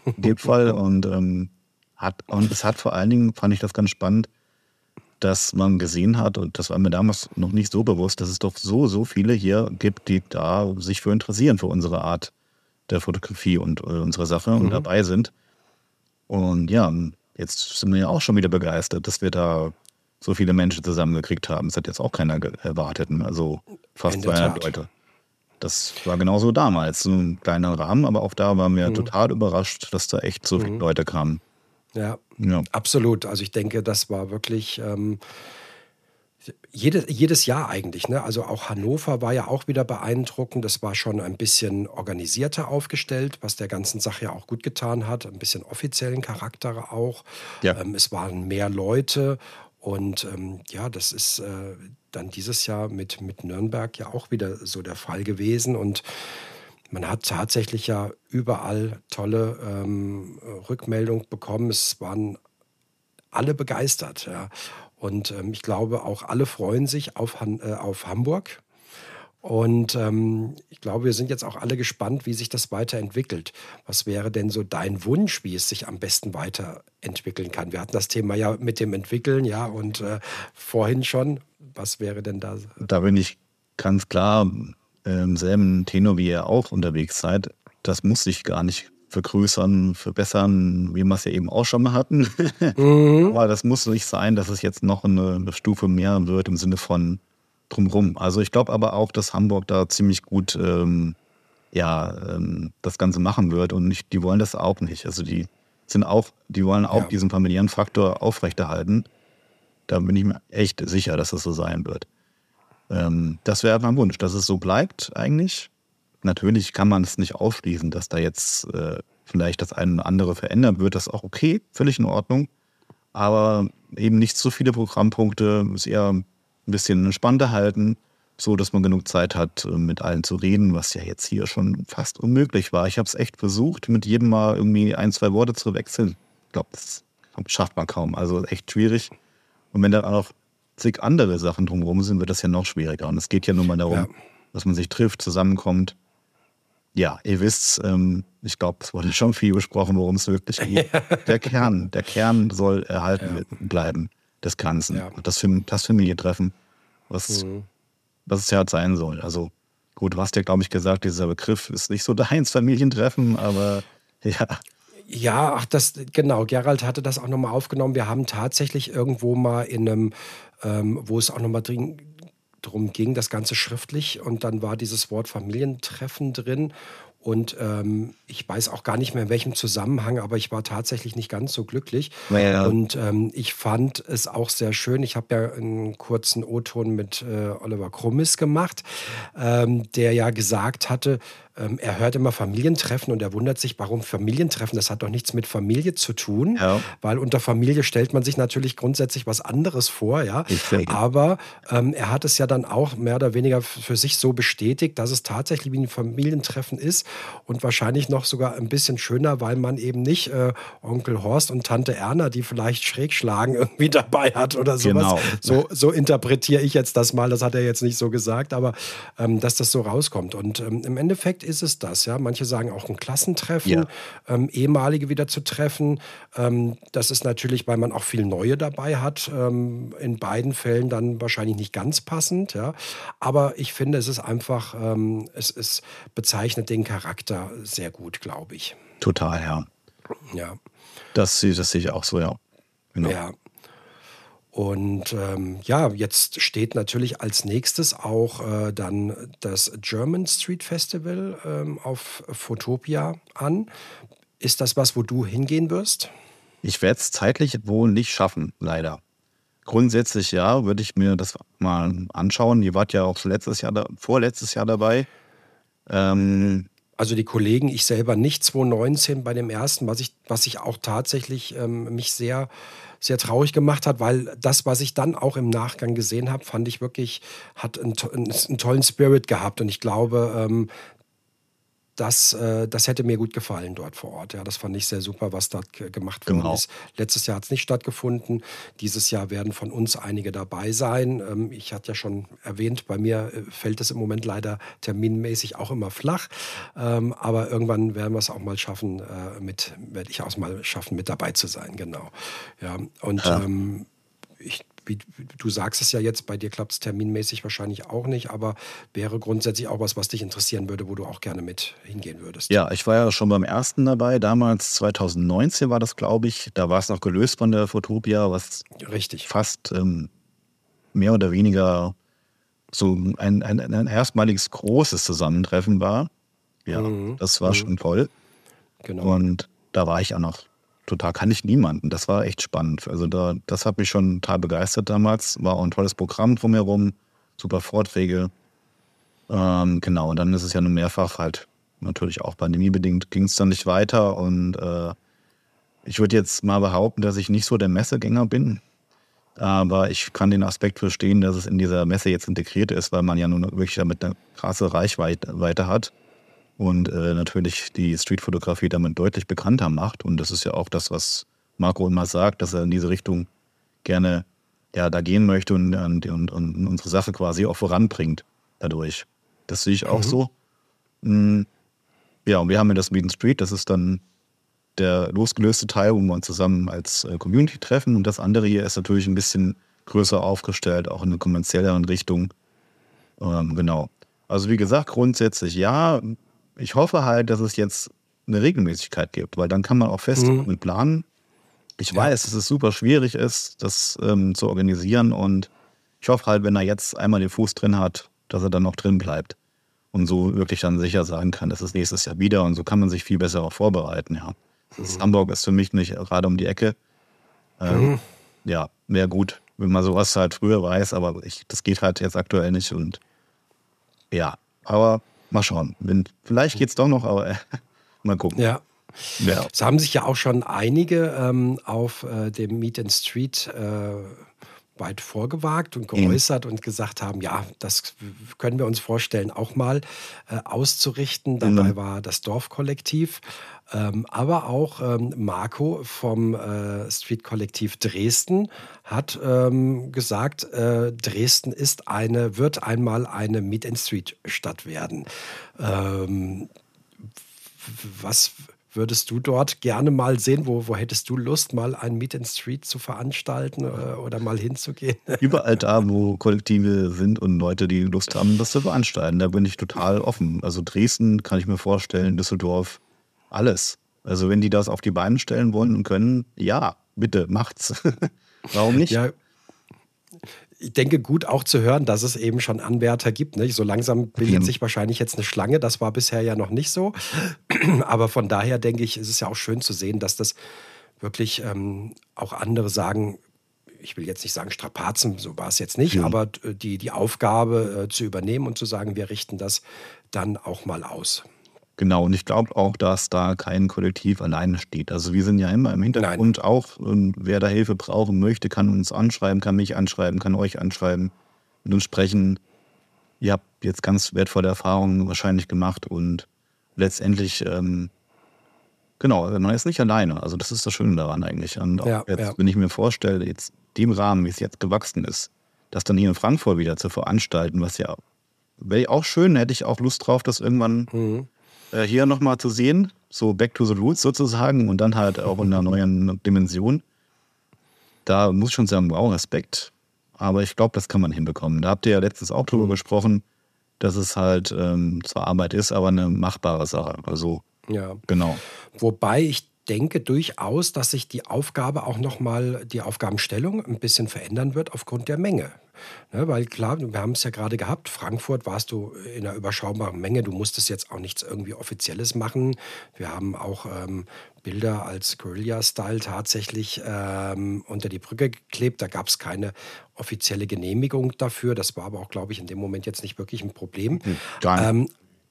in dem Fall. Und, ähm, hat, und es hat vor allen Dingen, fand ich das ganz spannend, dass man gesehen hat, und das war mir damals noch nicht so bewusst, dass es doch so, so viele hier gibt, die da sich für interessieren, für unsere Art der Fotografie und äh, unsere Sache mhm. und dabei sind. Und ja, jetzt sind wir ja auch schon wieder begeistert, dass wir da so viele Menschen zusammengekriegt haben. Das hat jetzt auch keiner erwartet. Ne? Also fast 200 Leute. Das war genauso damals. So ein kleiner Rahmen, aber auch da waren wir mhm. total überrascht, dass da echt so viele mhm. Leute kamen. Ja, ja, absolut. Also ich denke, das war wirklich ähm, jede, jedes Jahr eigentlich. Ne? Also auch Hannover war ja auch wieder beeindruckend. Das war schon ein bisschen organisierter aufgestellt, was der ganzen Sache ja auch gut getan hat. Ein bisschen offiziellen Charakter auch. Ja. Ähm, es waren mehr Leute und ähm, ja, das ist äh, dann dieses Jahr mit, mit Nürnberg ja auch wieder so der Fall gewesen. Und man hat tatsächlich ja überall tolle ähm, Rückmeldungen bekommen. Es waren alle begeistert. Ja. Und ähm, ich glaube, auch alle freuen sich auf, Han äh, auf Hamburg. Und ähm, ich glaube, wir sind jetzt auch alle gespannt, wie sich das weiterentwickelt. Was wäre denn so dein Wunsch, wie es sich am besten weiterentwickeln kann? Wir hatten das Thema ja mit dem Entwickeln, ja, und äh, vorhin schon. Was wäre denn da? Da bin ich ganz klar im selben Tenor wie ihr auch unterwegs seid. Das muss sich gar nicht vergrößern, verbessern, wie wir es ja eben auch schon mal hatten. <laughs> Mhm. Aber das muss nicht sein, dass es jetzt noch eine, eine Stufe mehr wird im Sinne von drumherum. Also ich glaube aber auch, dass Hamburg da ziemlich gut ähm, ja, ähm, das Ganze machen wird und nicht, die wollen das auch nicht. Also die sind auch, die wollen auch ja. diesen familiären Faktor aufrechterhalten. Da bin ich mir echt sicher, dass das so sein wird. Ähm, das wäre mein Wunsch, dass es so bleibt eigentlich. Natürlich kann man es nicht ausschließen, dass da jetzt äh, vielleicht das eine oder andere verändern wird. Das ist auch okay, völlig in Ordnung. Aber eben nicht so viele Programmpunkte, ist eher ein bisschen entspannter halten, so dass man genug Zeit hat, äh, mit allen zu reden, was ja jetzt hier schon fast unmöglich war. Ich habe es echt versucht, mit jedem Mal irgendwie ein, zwei Worte zu wechseln. Ich glaube, das schafft man kaum. Also echt schwierig. Und wenn dann auch noch zig andere Sachen drumherum sind, wird das ja noch schwieriger. Und es geht ja nur mal darum, ja. dass man sich trifft, zusammenkommt. Ja, ihr wisst, ähm, ich glaube, es wurde schon viel besprochen, worum es wirklich geht. <laughs> der Kern, der Kern soll erhalten ja. bleiben des Ganzen. Ja. Das, das Familientreffen, was, mhm. was es ja halt sein soll. Also gut, du hast ja, glaube ich, gesagt, dieser Begriff ist nicht so <laughs> deins Familientreffen, aber ja. Ja, ach, das, genau, Gerald hatte das auch nochmal aufgenommen. Wir haben tatsächlich irgendwo mal in einem, ähm, wo es auch nochmal drin, drum ging, das Ganze schriftlich und dann war dieses Wort Familientreffen drin und ähm, ich weiß auch gar nicht mehr in welchem Zusammenhang, aber ich war tatsächlich nicht ganz so glücklich. Ja. Und ähm, ich fand es auch sehr schön. Ich habe ja einen kurzen O-Ton mit äh, Oliver Krummis gemacht, ähm, der ja gesagt hatte, ähm, er hört immer Familientreffen und er wundert sich, warum Familientreffen, das hat doch nichts mit Familie zu tun, ja. weil unter Familie stellt man sich natürlich grundsätzlich was anderes vor, ja. Aber ähm, er hat es ja dann auch mehr oder weniger für sich so bestätigt, dass es tatsächlich wie ein Familientreffen ist und wahrscheinlich noch sogar ein bisschen schöner, weil man eben nicht äh, Onkel Horst und Tante Erna, die vielleicht schräg schlagen, <laughs> irgendwie dabei hat oder sowas. Genau. So, so interpretiere ich jetzt das mal, das hat er jetzt nicht so gesagt, aber ähm, dass das so rauskommt. Und ähm, im Endeffekt ist es das, ja. Manche sagen auch ein Klassentreffen, ja. ähm, ehemalige wieder zu treffen. Ähm, das ist natürlich, weil man auch viel Neue dabei hat, ähm, in beiden Fällen dann wahrscheinlich nicht ganz passend, ja. Aber ich finde, es ist einfach, ähm, es, es bezeichnet den Charakter sehr gut, glaube ich. Total, ja. Ja. Das, das sehe ich auch so, ja. Genau. Ja. Und ähm, ja, jetzt steht natürlich als nächstes auch äh, dann das German Street Festival ähm, auf Photopia an. Ist das was, wo du hingehen wirst? Ich werde es zeitlich wohl nicht schaffen, leider. Grundsätzlich ja, würde ich mir das mal anschauen. Ihr wart ja auch letztes Jahr, vorletztes Jahr dabei. Ähm, also die Kollegen, ich selber nicht 2019 bei dem ersten, was ich, was ich auch tatsächlich ähm, mich sehr sehr traurig gemacht hat, weil das, was ich dann auch im Nachgang gesehen habe, fand ich wirklich, hat einen, einen tollen Spirit gehabt. Und ich glaube, ähm, das, äh, das hätte mir gut gefallen dort vor Ort. Ja, das fand ich sehr super, was dort gemacht worden genau. ist. Letztes Jahr hat es nicht stattgefunden. Dieses Jahr werden von uns einige dabei sein. Ähm, ich hatte ja schon erwähnt, bei mir äh, fällt es im Moment leider terminmäßig auch immer flach. Ähm, aber irgendwann werden wir es auch mal schaffen, äh, mit, werde ich auch mal schaffen, mit dabei zu sein. Genau. Ja, und ja. Ähm, ich wie, du sagst es ja jetzt, bei dir klappt es terminmäßig wahrscheinlich auch nicht, aber wäre grundsätzlich auch was, was dich interessieren würde, wo du auch gerne mit hingehen würdest. Ja, ich war ja schon beim ersten dabei, damals 2019 war das, glaube ich. Da war es noch gelöst von der Fotopia, was Richtig. fast ähm, mehr oder weniger so ein, ein, ein erstmaliges großes Zusammentreffen war. Ja, mhm. das war mhm. schon toll. Genau. Und da war ich auch noch total kann ich niemanden. Das war echt spannend. Also da, das hat mich schon total begeistert damals. War auch ein tolles Programm drumherum, super Vorträge. Ähm, genau, und dann ist es ja nun mehrfach halt natürlich auch pandemiebedingt ging es dann nicht weiter. Und äh, ich würde jetzt mal behaupten, dass ich nicht so der Messegänger bin. Aber ich kann den Aspekt verstehen, dass es in dieser Messe jetzt integriert ist, weil man ja nun wirklich damit eine krasse Reichweite hat und äh, natürlich die Streetfotografie damit deutlich bekannter macht. Und das ist ja auch das, was Marco immer sagt, dass er in diese Richtung gerne ja, da gehen möchte und, und, und, und unsere Sache quasi auch voranbringt dadurch. Das sehe ich auch mhm. so. Mm, ja, und wir haben ja das Meet Street, das ist dann der losgelöste Teil, wo wir uns zusammen als äh, Community treffen. Und das andere hier ist natürlich ein bisschen größer aufgestellt, auch in einer kommerzielleren Richtung. Ähm, genau. Also wie gesagt, grundsätzlich ja, ich hoffe halt, dass es jetzt eine Regelmäßigkeit gibt, weil dann kann man auch fest mhm. mit planen. Ich ja. weiß, dass es super schwierig ist, das ähm, zu organisieren und ich hoffe halt, wenn er jetzt einmal den Fuß drin hat, dass er dann noch drin bleibt und so wirklich dann sicher sagen kann, dass es nächstes Jahr wieder und so kann man sich viel besser auch vorbereiten. Ja. Mhm. Hamburg ist für mich nicht gerade um die Ecke. Ähm, mhm. Ja, wäre gut, wenn man sowas halt früher weiß, aber ich, das geht halt jetzt aktuell nicht und ja, aber Mal schauen. Wenn, vielleicht geht es doch noch, aber äh, <laughs> mal gucken. Ja. ja. Es haben sich ja auch schon einige ähm, auf äh, dem Meet and Street äh, weit vorgewagt und geäußert mhm. und gesagt haben, ja, das können wir uns vorstellen, auch mal äh, auszurichten. Dabei mhm. war das Dorfkollektiv, ähm, aber auch ähm, Marco vom äh, Street-Kollektiv Dresden hat ähm, gesagt, äh, Dresden ist eine, wird einmal eine Meet-and-Street-Stadt werden. Ähm, was würdest du dort gerne mal sehen? Wo, wo hättest du Lust, mal ein Meet and Street zu veranstalten oder, äh, oder mal hinzugehen? <laughs> Überall da, wo Kollektive sind und Leute, die Lust haben, das zu veranstalten. Da bin ich total offen. Also Dresden kann ich mir vorstellen, Düsseldorf, alles. Also wenn die das auf die Beine stellen wollen und können, ja, bitte, macht's. <laughs> Warum nicht? Ja, ich denke, gut auch zu hören, dass es eben schon Anwärter gibt. Nicht? So langsam bildet sich wahrscheinlich jetzt eine Schlange. Das war bisher ja noch nicht so. <clears throat> Aber von daher denke ich, ist es ja auch schön zu sehen, dass das wirklich ähm, auch andere sagen, ich will jetzt nicht sagen Strapazen, so war es jetzt nicht, ja. aber die, die Aufgabe äh, zu übernehmen und zu sagen, wir richten das dann auch mal aus. Genau, und ich glaube auch, dass da kein Kollektiv alleine steht. Also wir sind ja immer im Hintergrund Nein. auch und wer da Hilfe brauchen möchte, kann uns anschreiben, kann mich anschreiben, kann euch anschreiben, mit uns sprechen. Ihr habt jetzt ganz wertvolle Erfahrungen wahrscheinlich gemacht und letztendlich, ähm, genau, man ist nicht alleine. Also das ist das Schöne daran eigentlich. Und ja, jetzt, ja. wenn ich mir vorstelle, jetzt dem Rahmen, wie es jetzt gewachsen ist, das dann hier in Frankfurt wieder zu veranstalten, was ja wäre auch schön, hätte ich auch Lust drauf, das irgendwann mhm äh, hier nochmal zu sehen, so back to the roots sozusagen und dann halt auch in einer neuen Dimension. Da muss ich schon sagen, wow, Respekt. Aber ich glaube, das kann man hinbekommen. Da habt ihr ja letztens auch drüber mhm. gesprochen, dass es halt ähm, zwar Arbeit ist, aber eine machbare Sache. Also, ja. genau. Wobei ich denke durchaus, dass sich die Aufgabe auch nochmal, die Aufgabenstellung ein bisschen verändern wird aufgrund der Menge. Ne, weil klar, wir haben es ja gerade gehabt, Frankfurt warst du in einer überschaubaren Menge, du musstest jetzt auch nichts irgendwie Offizielles machen. Wir haben auch ähm, Bilder als Guerilla-Style tatsächlich ähm, unter die Brücke geklebt. Da gab es keine offizielle Genehmigung dafür. Das war aber auch, glaube ich, in dem Moment jetzt nicht wirklich ein Problem. Hm, ähm,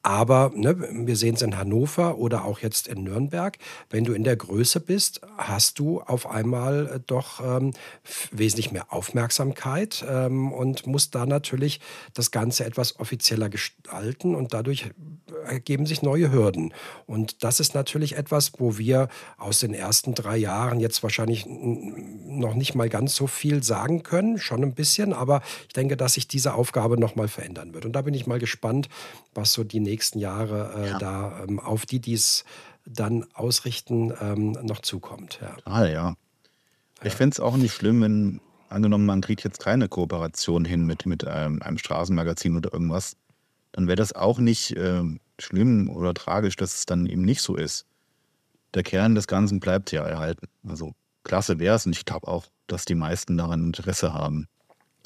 aber ne, wir sehen es in Hannover oder auch jetzt in Nürnberg. Wenn du in der Größe bist, hast du auf einmal äh, doch ähm, wesentlich mehr Aufmerksamkeit ähm, und musst da natürlich das Ganze etwas offizieller gestalten und dadurch ergeben sich neue Hürden. Und das ist natürlich etwas, wo wir aus den ersten drei Jahren jetzt wahrscheinlich noch nicht mal ganz so viel sagen können, schon ein bisschen, aber ich denke, dass sich diese Aufgabe noch mal verändern wird. Und da bin ich mal gespannt, was so die nächsten Jahre äh, ja. da ähm, auf die, die es dann ausrichten, ähm, noch zukommt. Ja, ah, ja. Ich fände es auch nicht schlimm, wenn angenommen, man kriegt jetzt keine Kooperation hin mit, mit einem, ähm, einem Straßenmagazin oder irgendwas, dann wäre das auch nicht äh, schlimm oder tragisch, dass es dann eben nicht so ist. Der Kern des Ganzen bleibt ja erhalten. Also klasse wäre es und ich glaube auch, dass die meisten daran Interesse haben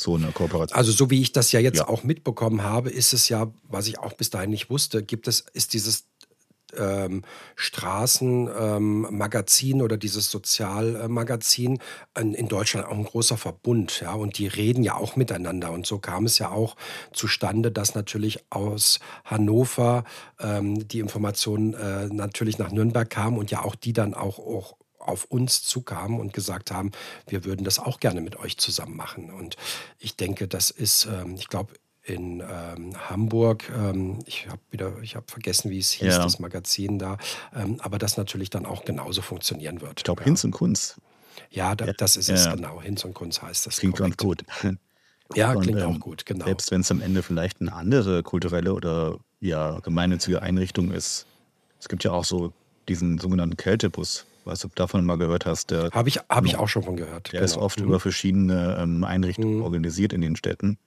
so eine Kooperation. Also so wie ich das ja jetzt ja. auch mitbekommen habe, ist es ja, was ich auch bis dahin nicht wusste, gibt es, ist dieses ähm, Straßenmagazin ähm, oder dieses Sozialmagazin in, in, Deutschland auch ein großer Verbund, ja, und die reden ja auch miteinander. Und so kam es ja auch zustande, dass natürlich aus Hannover ähm, die Informationen äh, natürlich nach Nürnberg kamen und ja auch die dann auch, auch auf uns zukamen und gesagt haben, wir würden das auch gerne mit euch zusammen machen. Und ich denke, das ist, ähm, ich glaube, in ähm, Hamburg, ähm, ich habe wieder, ich habe vergessen, wie es hieß, ja. das Magazin da, ähm, aber das natürlich dann auch genauso funktionieren wird. Ich glaube, ja. Hinz und Kunz. Ja, da, das ist ja. es genau. Hinz und Kunz heißt das. Klingt ganz gut. Ja, und, klingt auch ähm, gut, genau. Selbst wenn es am Ende vielleicht eine andere kulturelle oder ja, gemeinnützige Einrichtung ist. Es gibt ja auch so diesen sogenannten Kältebus, Weißt du, ob du davon mal gehört hast? Habe ich, hab ich auch schon von gehört. Der genau. ist oft mhm. über verschiedene ähm, Einrichtungen mhm. organisiert in den Städten.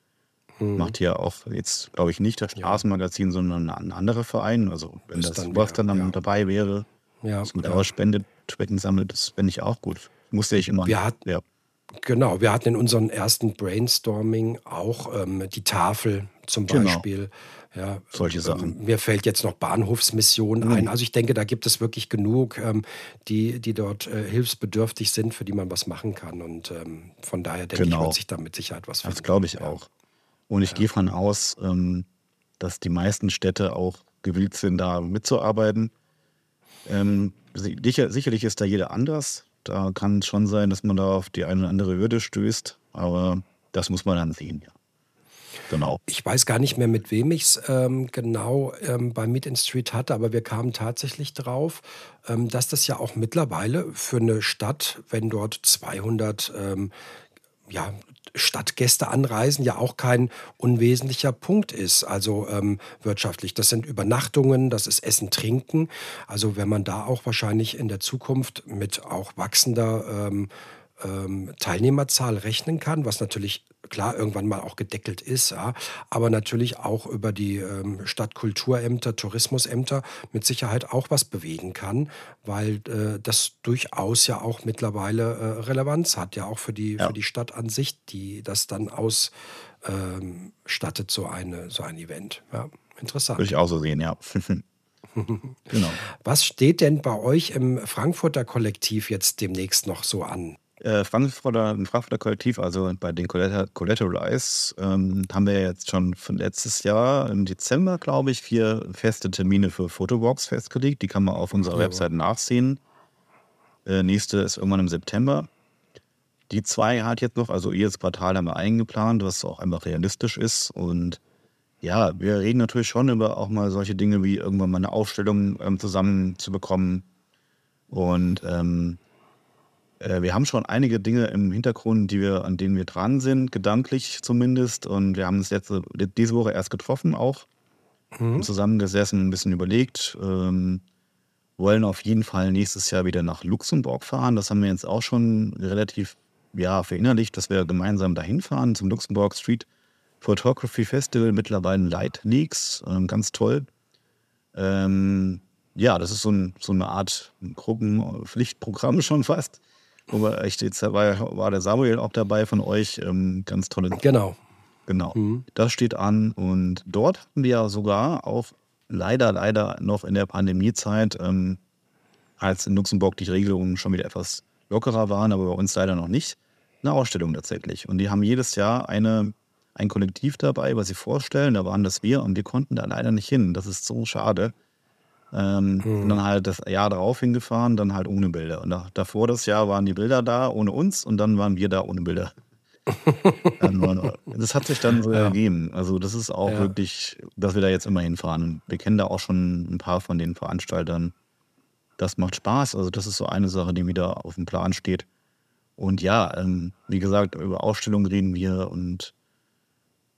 Mhm. Macht ja auch jetzt, glaube ich, nicht das Straßenmagazin, ja. sondern ein anderer Verein. Also, wenn ist das dann was dann, dann ja. dabei wäre, ja. was mit ja. spendet, Spenden sammelt, das fände ich auch gut. Musste ich immer. Wir, hat, ja. Genau, wir hatten in unserem ersten Brainstorming auch ähm, die Tafel zum genau. Ja, solche ähm, Sachen. Mir fällt jetzt noch Bahnhofsmission mhm. ein. Also ich denke, da gibt es wirklich genug, ähm, die, die dort äh, hilfsbedürftig sind, für die man was machen kann. Und ähm, von daher denke genau. ich, wird sich da mit Sicherheit was finden. Das glaube ich ja. auch. Und ich ja. gehe von aus, ähm, dass die meisten Städte auch gewillt sind, da mitzuarbeiten. Ähm, sicher, sicherlich ist da jeder anders. Da kann es schon sein, dass man da auf die eine oder andere Hürde stößt, aber das muss man dann sehen, ja. Genau. Ich weiß gar nicht mehr, mit wem ich es ähm, genau ähm, bei Meet in Street hatte, aber wir kamen tatsächlich drauf, ähm, dass das ja auch mittlerweile für eine Stadt, wenn dort 200 ähm, ja, Stadtgäste anreisen, ja auch kein unwesentlicher Punkt ist, also ähm, wirtschaftlich. Das sind Übernachtungen, das ist Essen, Trinken. Also wenn man da auch wahrscheinlich in der Zukunft mit auch wachsender ähm, ähm, Teilnehmerzahl rechnen kann, was natürlich klar irgendwann mal auch gedeckelt ist, ja, aber natürlich auch über die ähm, Stadtkulturämter, Tourismusämter mit Sicherheit auch was bewegen kann, weil äh, das durchaus ja auch mittlerweile äh, Relevanz hat, ja auch für die, ja. für die Stadt an sich, die das dann ausstattet, ähm, so, eine, so ein Event. Ja, interessant. Würde ich auch so sehen, ja. <laughs> genau. Was steht denn bei euch im Frankfurter Kollektiv jetzt demnächst noch so an? Äh, Frankfurter, ein Frankfurter Kollektiv, also bei den Collateral Eyes, ähm, haben wir jetzt schon von letztes Jahr im Dezember, glaube ich, vier feste Termine für Photowalks festgelegt. Die kann man auf unserer ja. Website nachsehen. Äh, nächste ist irgendwann im September. Die zwei hat jetzt noch, also jedes Quartal haben wir eingeplant, was auch einfach realistisch ist. Und ja, wir reden natürlich schon über auch mal solche Dinge wie irgendwann mal eine Aufstellung ähm, zusammenzubekommen. Und ähm, äh, wir haben schon einige Dinge im Hintergrund, die wir, an denen wir dran sind, gedanklich zumindest. Und wir haben uns jetzt diese Woche erst getroffen auch. Mhm. Zusammengesessen, ein bisschen überlegt. Ähm, wollen auf jeden Fall nächstes Jahr wieder nach Luxemburg fahren. Das haben wir jetzt auch schon relativ ja, verinnerlicht, dass wir gemeinsam dahin fahren zum Luxemburg Street Photography Festival, mittlerweile Light Leaks, ähm, ganz toll. Ähm, ja, das ist so, ein, so eine Art Gruppenpflichtprogramm schon fast. Wobei echt, jetzt war, war der Samuel auch dabei von euch. Ähm, ganz tolle. Genau. Genau. Mhm. Das steht an. Und dort hatten wir ja sogar auch leider, leider noch in der Pandemiezeit, ähm, als in Luxemburg die Regelungen schon wieder etwas lockerer waren, aber bei uns leider noch nicht, eine Ausstellung tatsächlich. Und die haben jedes Jahr eine, ein Kollektiv dabei, was sie vorstellen. Da waren das wir und wir konnten da leider nicht hin. Das ist so schade. Ähm, mhm. dann halt das Jahr darauf hingefahren, dann halt ohne Bilder. Und da, davor das Jahr waren die Bilder da ohne uns und dann waren wir da ohne Bilder. <laughs> das hat sich dann so ja. ergeben. Also das ist auch ja. wirklich, dass wir da jetzt immer hinfahren. Wir kennen da auch schon ein paar von den Veranstaltern. Das macht Spaß. Also das ist so eine Sache, die wieder auf dem Plan steht. Und ja, ähm, wie gesagt, über Ausstellungen reden wir und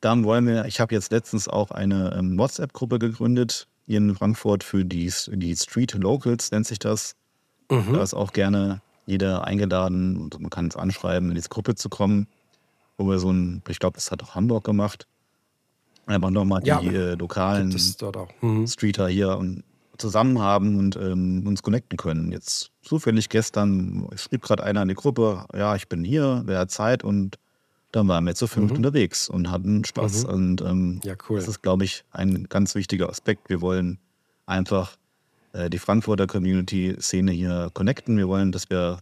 dann wollen wir, ich habe jetzt letztens auch eine ähm, WhatsApp-Gruppe gegründet, hier in Frankfurt für die, die Street Locals, nennt sich das. Mhm. Da ist auch gerne jeder eingeladen und man kann es anschreiben, in diese Gruppe zu kommen. Wo wir so ein, ich glaube, das hat auch Hamburg gemacht. Einfach nochmal die ja, äh, lokalen mhm. Streeter hier und zusammen haben und ähm, uns connecten können. Jetzt zufällig gestern schrieb gerade einer in die Gruppe, ja, ich bin hier, wer hat Zeit und dann waren wir zu fünft mhm. unterwegs und hatten Spaß. Mhm. Und ähm, ja, cool. das ist, glaube ich, ein ganz wichtiger Aspekt. Wir wollen einfach äh, die Frankfurter Community-Szene hier connecten. Wir wollen, dass wir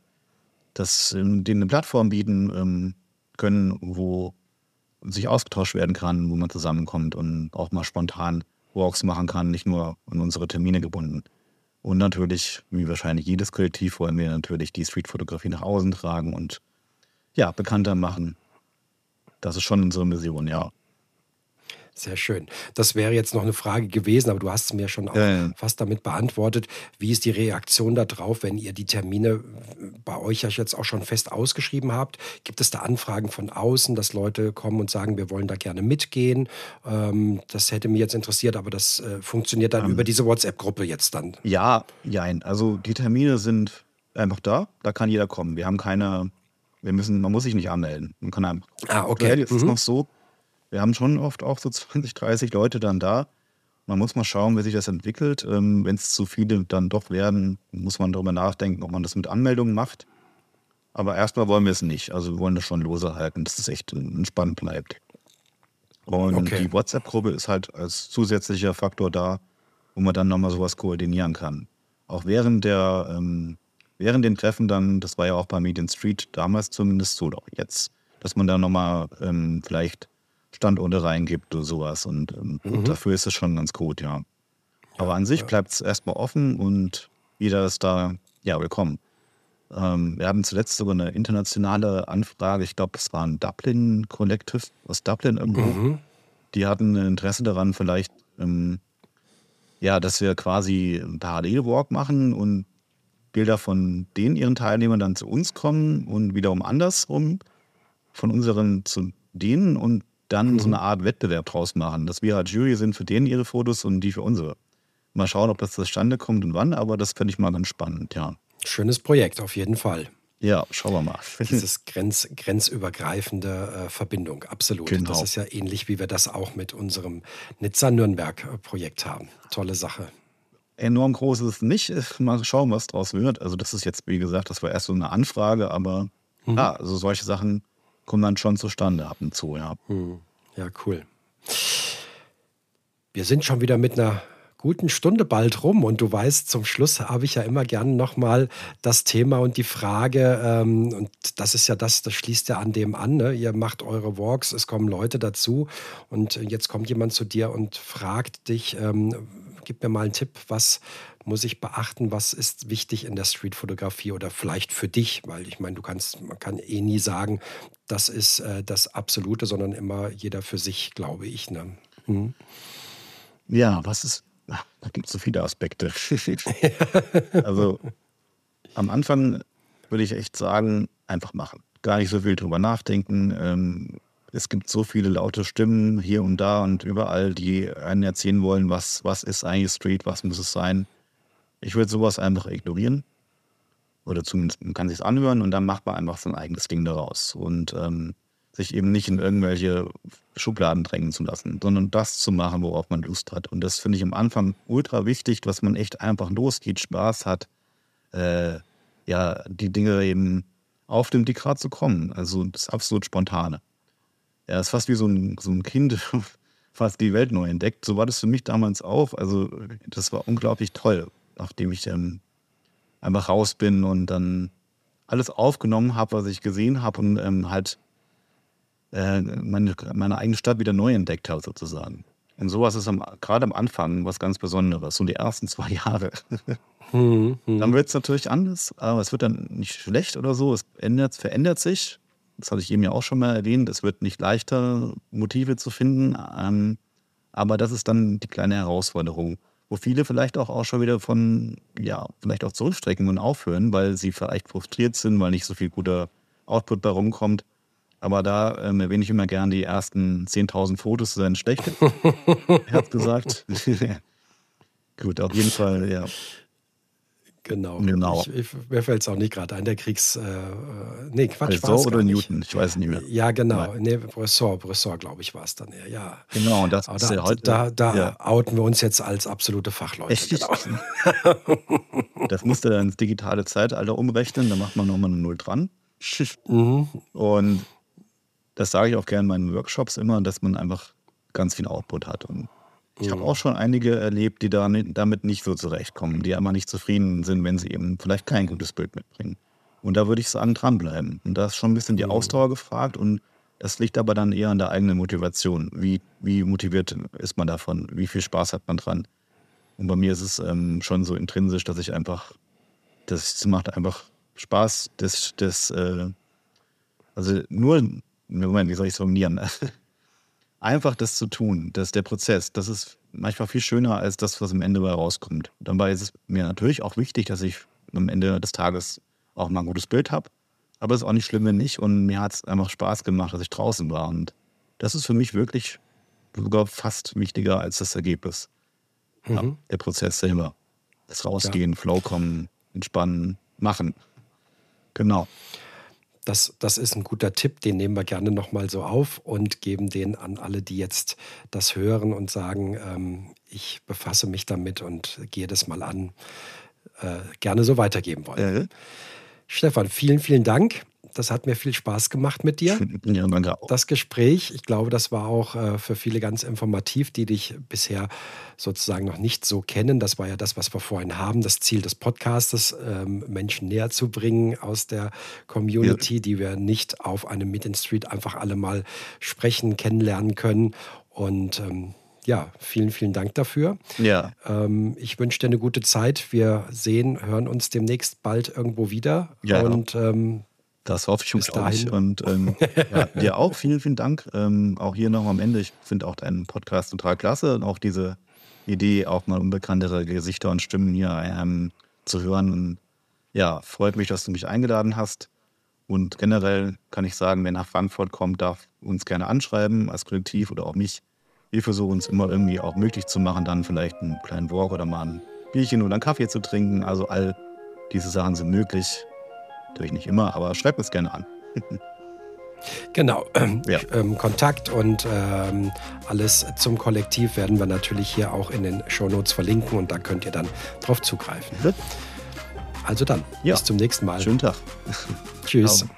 das, denen eine Plattform bieten ähm, können, wo sich ausgetauscht werden kann, wo man zusammenkommt und auch mal spontan Walks machen kann, nicht nur an unsere Termine gebunden. Und natürlich, wie wahrscheinlich jedes Kollektiv, wollen wir natürlich die Streetfotografie nach außen tragen und ja, bekannter machen das ist schon unsere Mission, ja. Sehr schön. Das wäre jetzt noch eine Frage gewesen, aber du hast es mir schon auch ja, ja. fast damit beantwortet. Wie ist die Reaktion darauf, wenn ihr die Termine bei euch ja jetzt auch schon fest ausgeschrieben habt? Gibt es da Anfragen von außen, dass Leute kommen und sagen, wir wollen da gerne mitgehen? Ähm, das hätte mich jetzt interessiert, aber das äh, funktioniert dann ähm, über diese WhatsApp-Gruppe jetzt dann. Ja, nein. Also die Termine sind einfach da. Da kann jeder kommen. Wir haben keine wir müssen, man muss sich nicht anmelden. Man kann einfach. Ah, okay. Jetzt mhm. ist noch so, wir haben schon oft auch so <laughs> 20, 30 Leute dann da. Man muss mal schauen, wie sich das entwickelt. Ähm, Wenn es zu viele dann doch werden, muss man darüber nachdenken, ob man das mit Anmeldungen macht. Aber erstmal wollen wir es nicht. Also wir wollen das schon lose halten, dass es echt entspannt bleibt. Und okay. die WhatsApp-Gruppe ist halt als zusätzlicher Faktor da, wo man dann nochmal sowas koordinieren kann. Auch während der ähm, während den Treffen dann, das war ja auch bei Median Street damals zumindest so, doch jetzt, dass man da nochmal ähm, vielleicht Standorte reingibt oder sowas. Und ähm, mhm. dafür ist es schon ganz gut, ja. Aber an sich bleibt es erstmal offen und jeder ist da, ja, willkommen. Ähm, wir haben zuletzt sogar eine internationale Anfrage, ich glaube, es war ein Dublin Collective aus Dublin irgendwo. Mhm. Die hatten ein Interesse daran, vielleicht, ähm, ja, dass wir quasi einen Parallelwalk machen und Bilder von den ihren Teilnehmern dann zu uns kommen und wiederum andersrum von unseren zu denen und dann mhm. so eine Art Wettbewerb draus machen, dass wir als Jury sind für denen ihre Fotos und die für unsere. Mal schauen, ob das zustande kommt und wann, aber das fände ich mal ganz spannend, ja. Schönes Projekt, auf jeden Fall. Ja, schauen wir mal. <laughs> Dieses grenz, grenzübergreifende äh, Verbindung, absolut. Genau. Das ist ja ähnlich, wie wir das auch mit unserem Nizza-Nürnberg-Projekt haben. Tolle Sache enorm groß ist es nicht. Mal schauen, was draus wird. Also, das ist jetzt, wie gesagt, das war erst so eine Anfrage, aber mhm. ja, also solche Sachen kommen dann schon zustande ab und zu, ja. Mhm. Ja, cool. Wir sind schon wieder mit einer guten Stunde bald rum und du weißt, zum Schluss habe ich ja immer gerne nochmal das Thema und die Frage, ähm, und das ist ja das, das schließt ja an dem an, ne? ihr macht eure Walks, es kommen Leute dazu und jetzt kommt jemand zu dir und fragt dich, ähm, gib mir mal einen Tipp, was muss ich beachten, was ist wichtig in der Streetfotografie oder vielleicht für dich, weil ich meine, du kannst, man kann eh nie sagen, das ist äh, das Absolute, sondern immer jeder für sich, glaube ich. Ne? Hm. Ja, was ist, da gibt es so viele Aspekte. <laughs> also am Anfang würde ich echt sagen, einfach machen. Gar nicht so viel drüber nachdenken. Ähm, es gibt so viele laute Stimmen hier und da und überall, die einen erzählen wollen, was, was ist eigentlich Street, was muss es sein. Ich würde sowas einfach ignorieren. Oder zumindest man kann sich anhören und dann macht man einfach sein eigenes Ding daraus. Und ähm, sich eben nicht in irgendwelche Schubladen drängen zu lassen, sondern das zu machen, worauf man Lust hat. Und das finde ich am Anfang ultra wichtig, dass man echt einfach losgeht, Spaß hat, äh, ja, die Dinge eben auf dem Dekrat zu kommen. Also das absolut Spontane. Er ist fast wie so ein, so ein Kind, <laughs> fast die Welt neu entdeckt. So war das für mich damals auch. Also das war unglaublich toll, nachdem ich ähm, einfach raus bin und dann alles aufgenommen habe, was ich gesehen habe und ähm, halt äh, meine, meine eigene Stadt wieder neu entdeckt habe, sozusagen. Und sowas ist gerade am Anfang was ganz Besonderes, so die ersten <laughs> zwei Jahre. Hm, hm. Dann wird es natürlich anders, aber es wird dann nicht schlecht oder so. Es ändert, verändert sich. Das hatte ich eben ja auch schon mal erwähnt. Es wird nicht leichter, Motive zu finden. Ähm, aber das ist dann die kleine Herausforderung, wo viele vielleicht auch, auch schon wieder von, ja, vielleicht auch zurückstrecken und aufhören, weil sie vielleicht frustriert sind, weil nicht so viel guter Output bei rumkommt. Aber da ähm, erwähne ich immer gern die ersten 10.000 Fotos sind schlecht. <laughs> er hat gesagt. <laughs> Gut, auf jeden Fall, ja. Genau. genau. Ich, ich, mir fällt es auch nicht gerade ein, der Kriegs. Äh, äh nee, Quatsch. Bresson oder Newton, ich weiß nicht mehr. Ja, genau. Nein. Nee, Bresson, Bresson, glaube ich, war es dann eher, ja. Genau, und das Aber ist da, ja heute. Da, da ja. outen wir uns jetzt als absolute Fachleute. Echt? Genau. <laughs> das musste dann ins digitale Zeitalter umrechnen, da macht man nochmal eine Null dran. <laughs> Mhm. Und das sage ich auch gerne in meinen Workshops immer, dass man einfach ganz viel Output hat. Und ich habe auch schon einige erlebt, die da damit nicht so zurechtkommen, die einmal nicht zufrieden sind, wenn sie eben vielleicht kein gutes Bild mitbringen. Und da würde ich sagen, dranbleiben. Und da ist schon ein bisschen die mhm. Ausdauer gefragt und das liegt aber dann eher an der eigenen Motivation. Wie, wie motiviert ist man davon? Wie viel Spaß hat man dran? Und bei mir ist es ähm, schon so intrinsisch, dass ich einfach, das macht einfach Spaß, das, das, äh, also nur Moment, wie soll ich es formulieren? <laughs> Einfach das zu tun, das der Prozess, das ist manchmal viel schöner als das, was am Ende dabei rauskommt. Dabei ist es mir natürlich auch wichtig, dass ich am Ende des Tages auch mal ein gutes Bild habe. Aber es ist auch nicht schlimm, wenn nicht. Und mir hat es einfach Spaß gemacht, dass ich draußen war. Und das ist für mich wirklich sogar fast wichtiger als das Ergebnis. Mhm. Ja, der Prozess selber. Das Rausgehen, ja. Flow kommen, entspannen, machen. Genau. Das, das ist ein guter Tipp, den nehmen wir gerne nochmal so auf und geben den an alle, die jetzt das hören und sagen, ähm, ich befasse mich damit und gehe das mal an, äh, gerne so weitergeben wollen. Äh. Stefan, vielen, vielen Dank. Das hat mir viel Spaß gemacht mit dir. <laughs> Ja, danke auch. Das Gespräch, ich glaube, das war auch äh, für viele ganz informativ, die dich bisher sozusagen noch nicht so kennen. Das war ja das, was wir vorhin haben, das Ziel des Podcastes, ähm, Menschen näher zu bringen aus der Community, ja. die wir nicht auf einem Meet in Street einfach alle mal sprechen, kennenlernen können. Und ähm, ja, vielen, vielen Dank dafür. Ja. Ähm, ich wünsche dir eine gute Zeit. Wir sehen, hören uns demnächst bald irgendwo wieder. Ja. Und ähm, das hoffe ich glaube ich. Und ähm, <laughs> ja, dir auch vielen, vielen Dank. Ähm, auch hier noch am Ende. Ich finde auch deinen Podcast total klasse und auch diese Idee, auch mal unbekanntere Gesichter und Stimmen hier ähm, zu hören. Und ja, freut mich, dass du mich eingeladen hast. Und generell kann ich sagen, wer nach Frankfurt kommt, darf uns gerne anschreiben als Kollektiv oder auch mich. Wir versuchen es immer irgendwie auch möglich zu machen, dann vielleicht einen kleinen Walk oder mal ein Bierchen oder einen Kaffee zu trinken. Also all diese Sachen sind möglich. Natürlich nicht immer, aber schreibt es gerne an. Genau, ja. ähm, Kontakt und ähm, alles zum Kollektiv werden wir natürlich hier auch in den Shownotes verlinken und da könnt ihr dann drauf zugreifen. Also dann, ja. bis zum nächsten Mal. Schönen Tag. Tschüss. Ciao.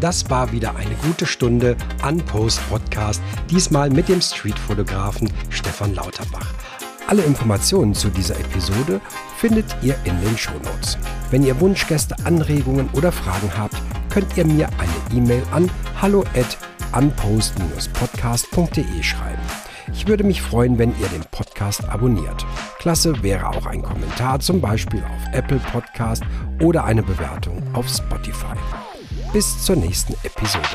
Das war wieder eine gute Stunde an Post Podcast, diesmal mit dem Streetfotografen Stefan Lauterbach. Alle Informationen zu dieser Episode findet ihr in den Shownotes. Wenn ihr Wunschgäste, Anregungen oder Fragen habt, könnt ihr mir eine E-Mail an hallo at unpost-podcast.de schreiben. Ich würde mich freuen, wenn ihr den Podcast abonniert. Klasse wäre auch ein Kommentar, zum Beispiel auf Apple Podcast oder eine Bewertung auf Spotify. Bis zur nächsten Episode.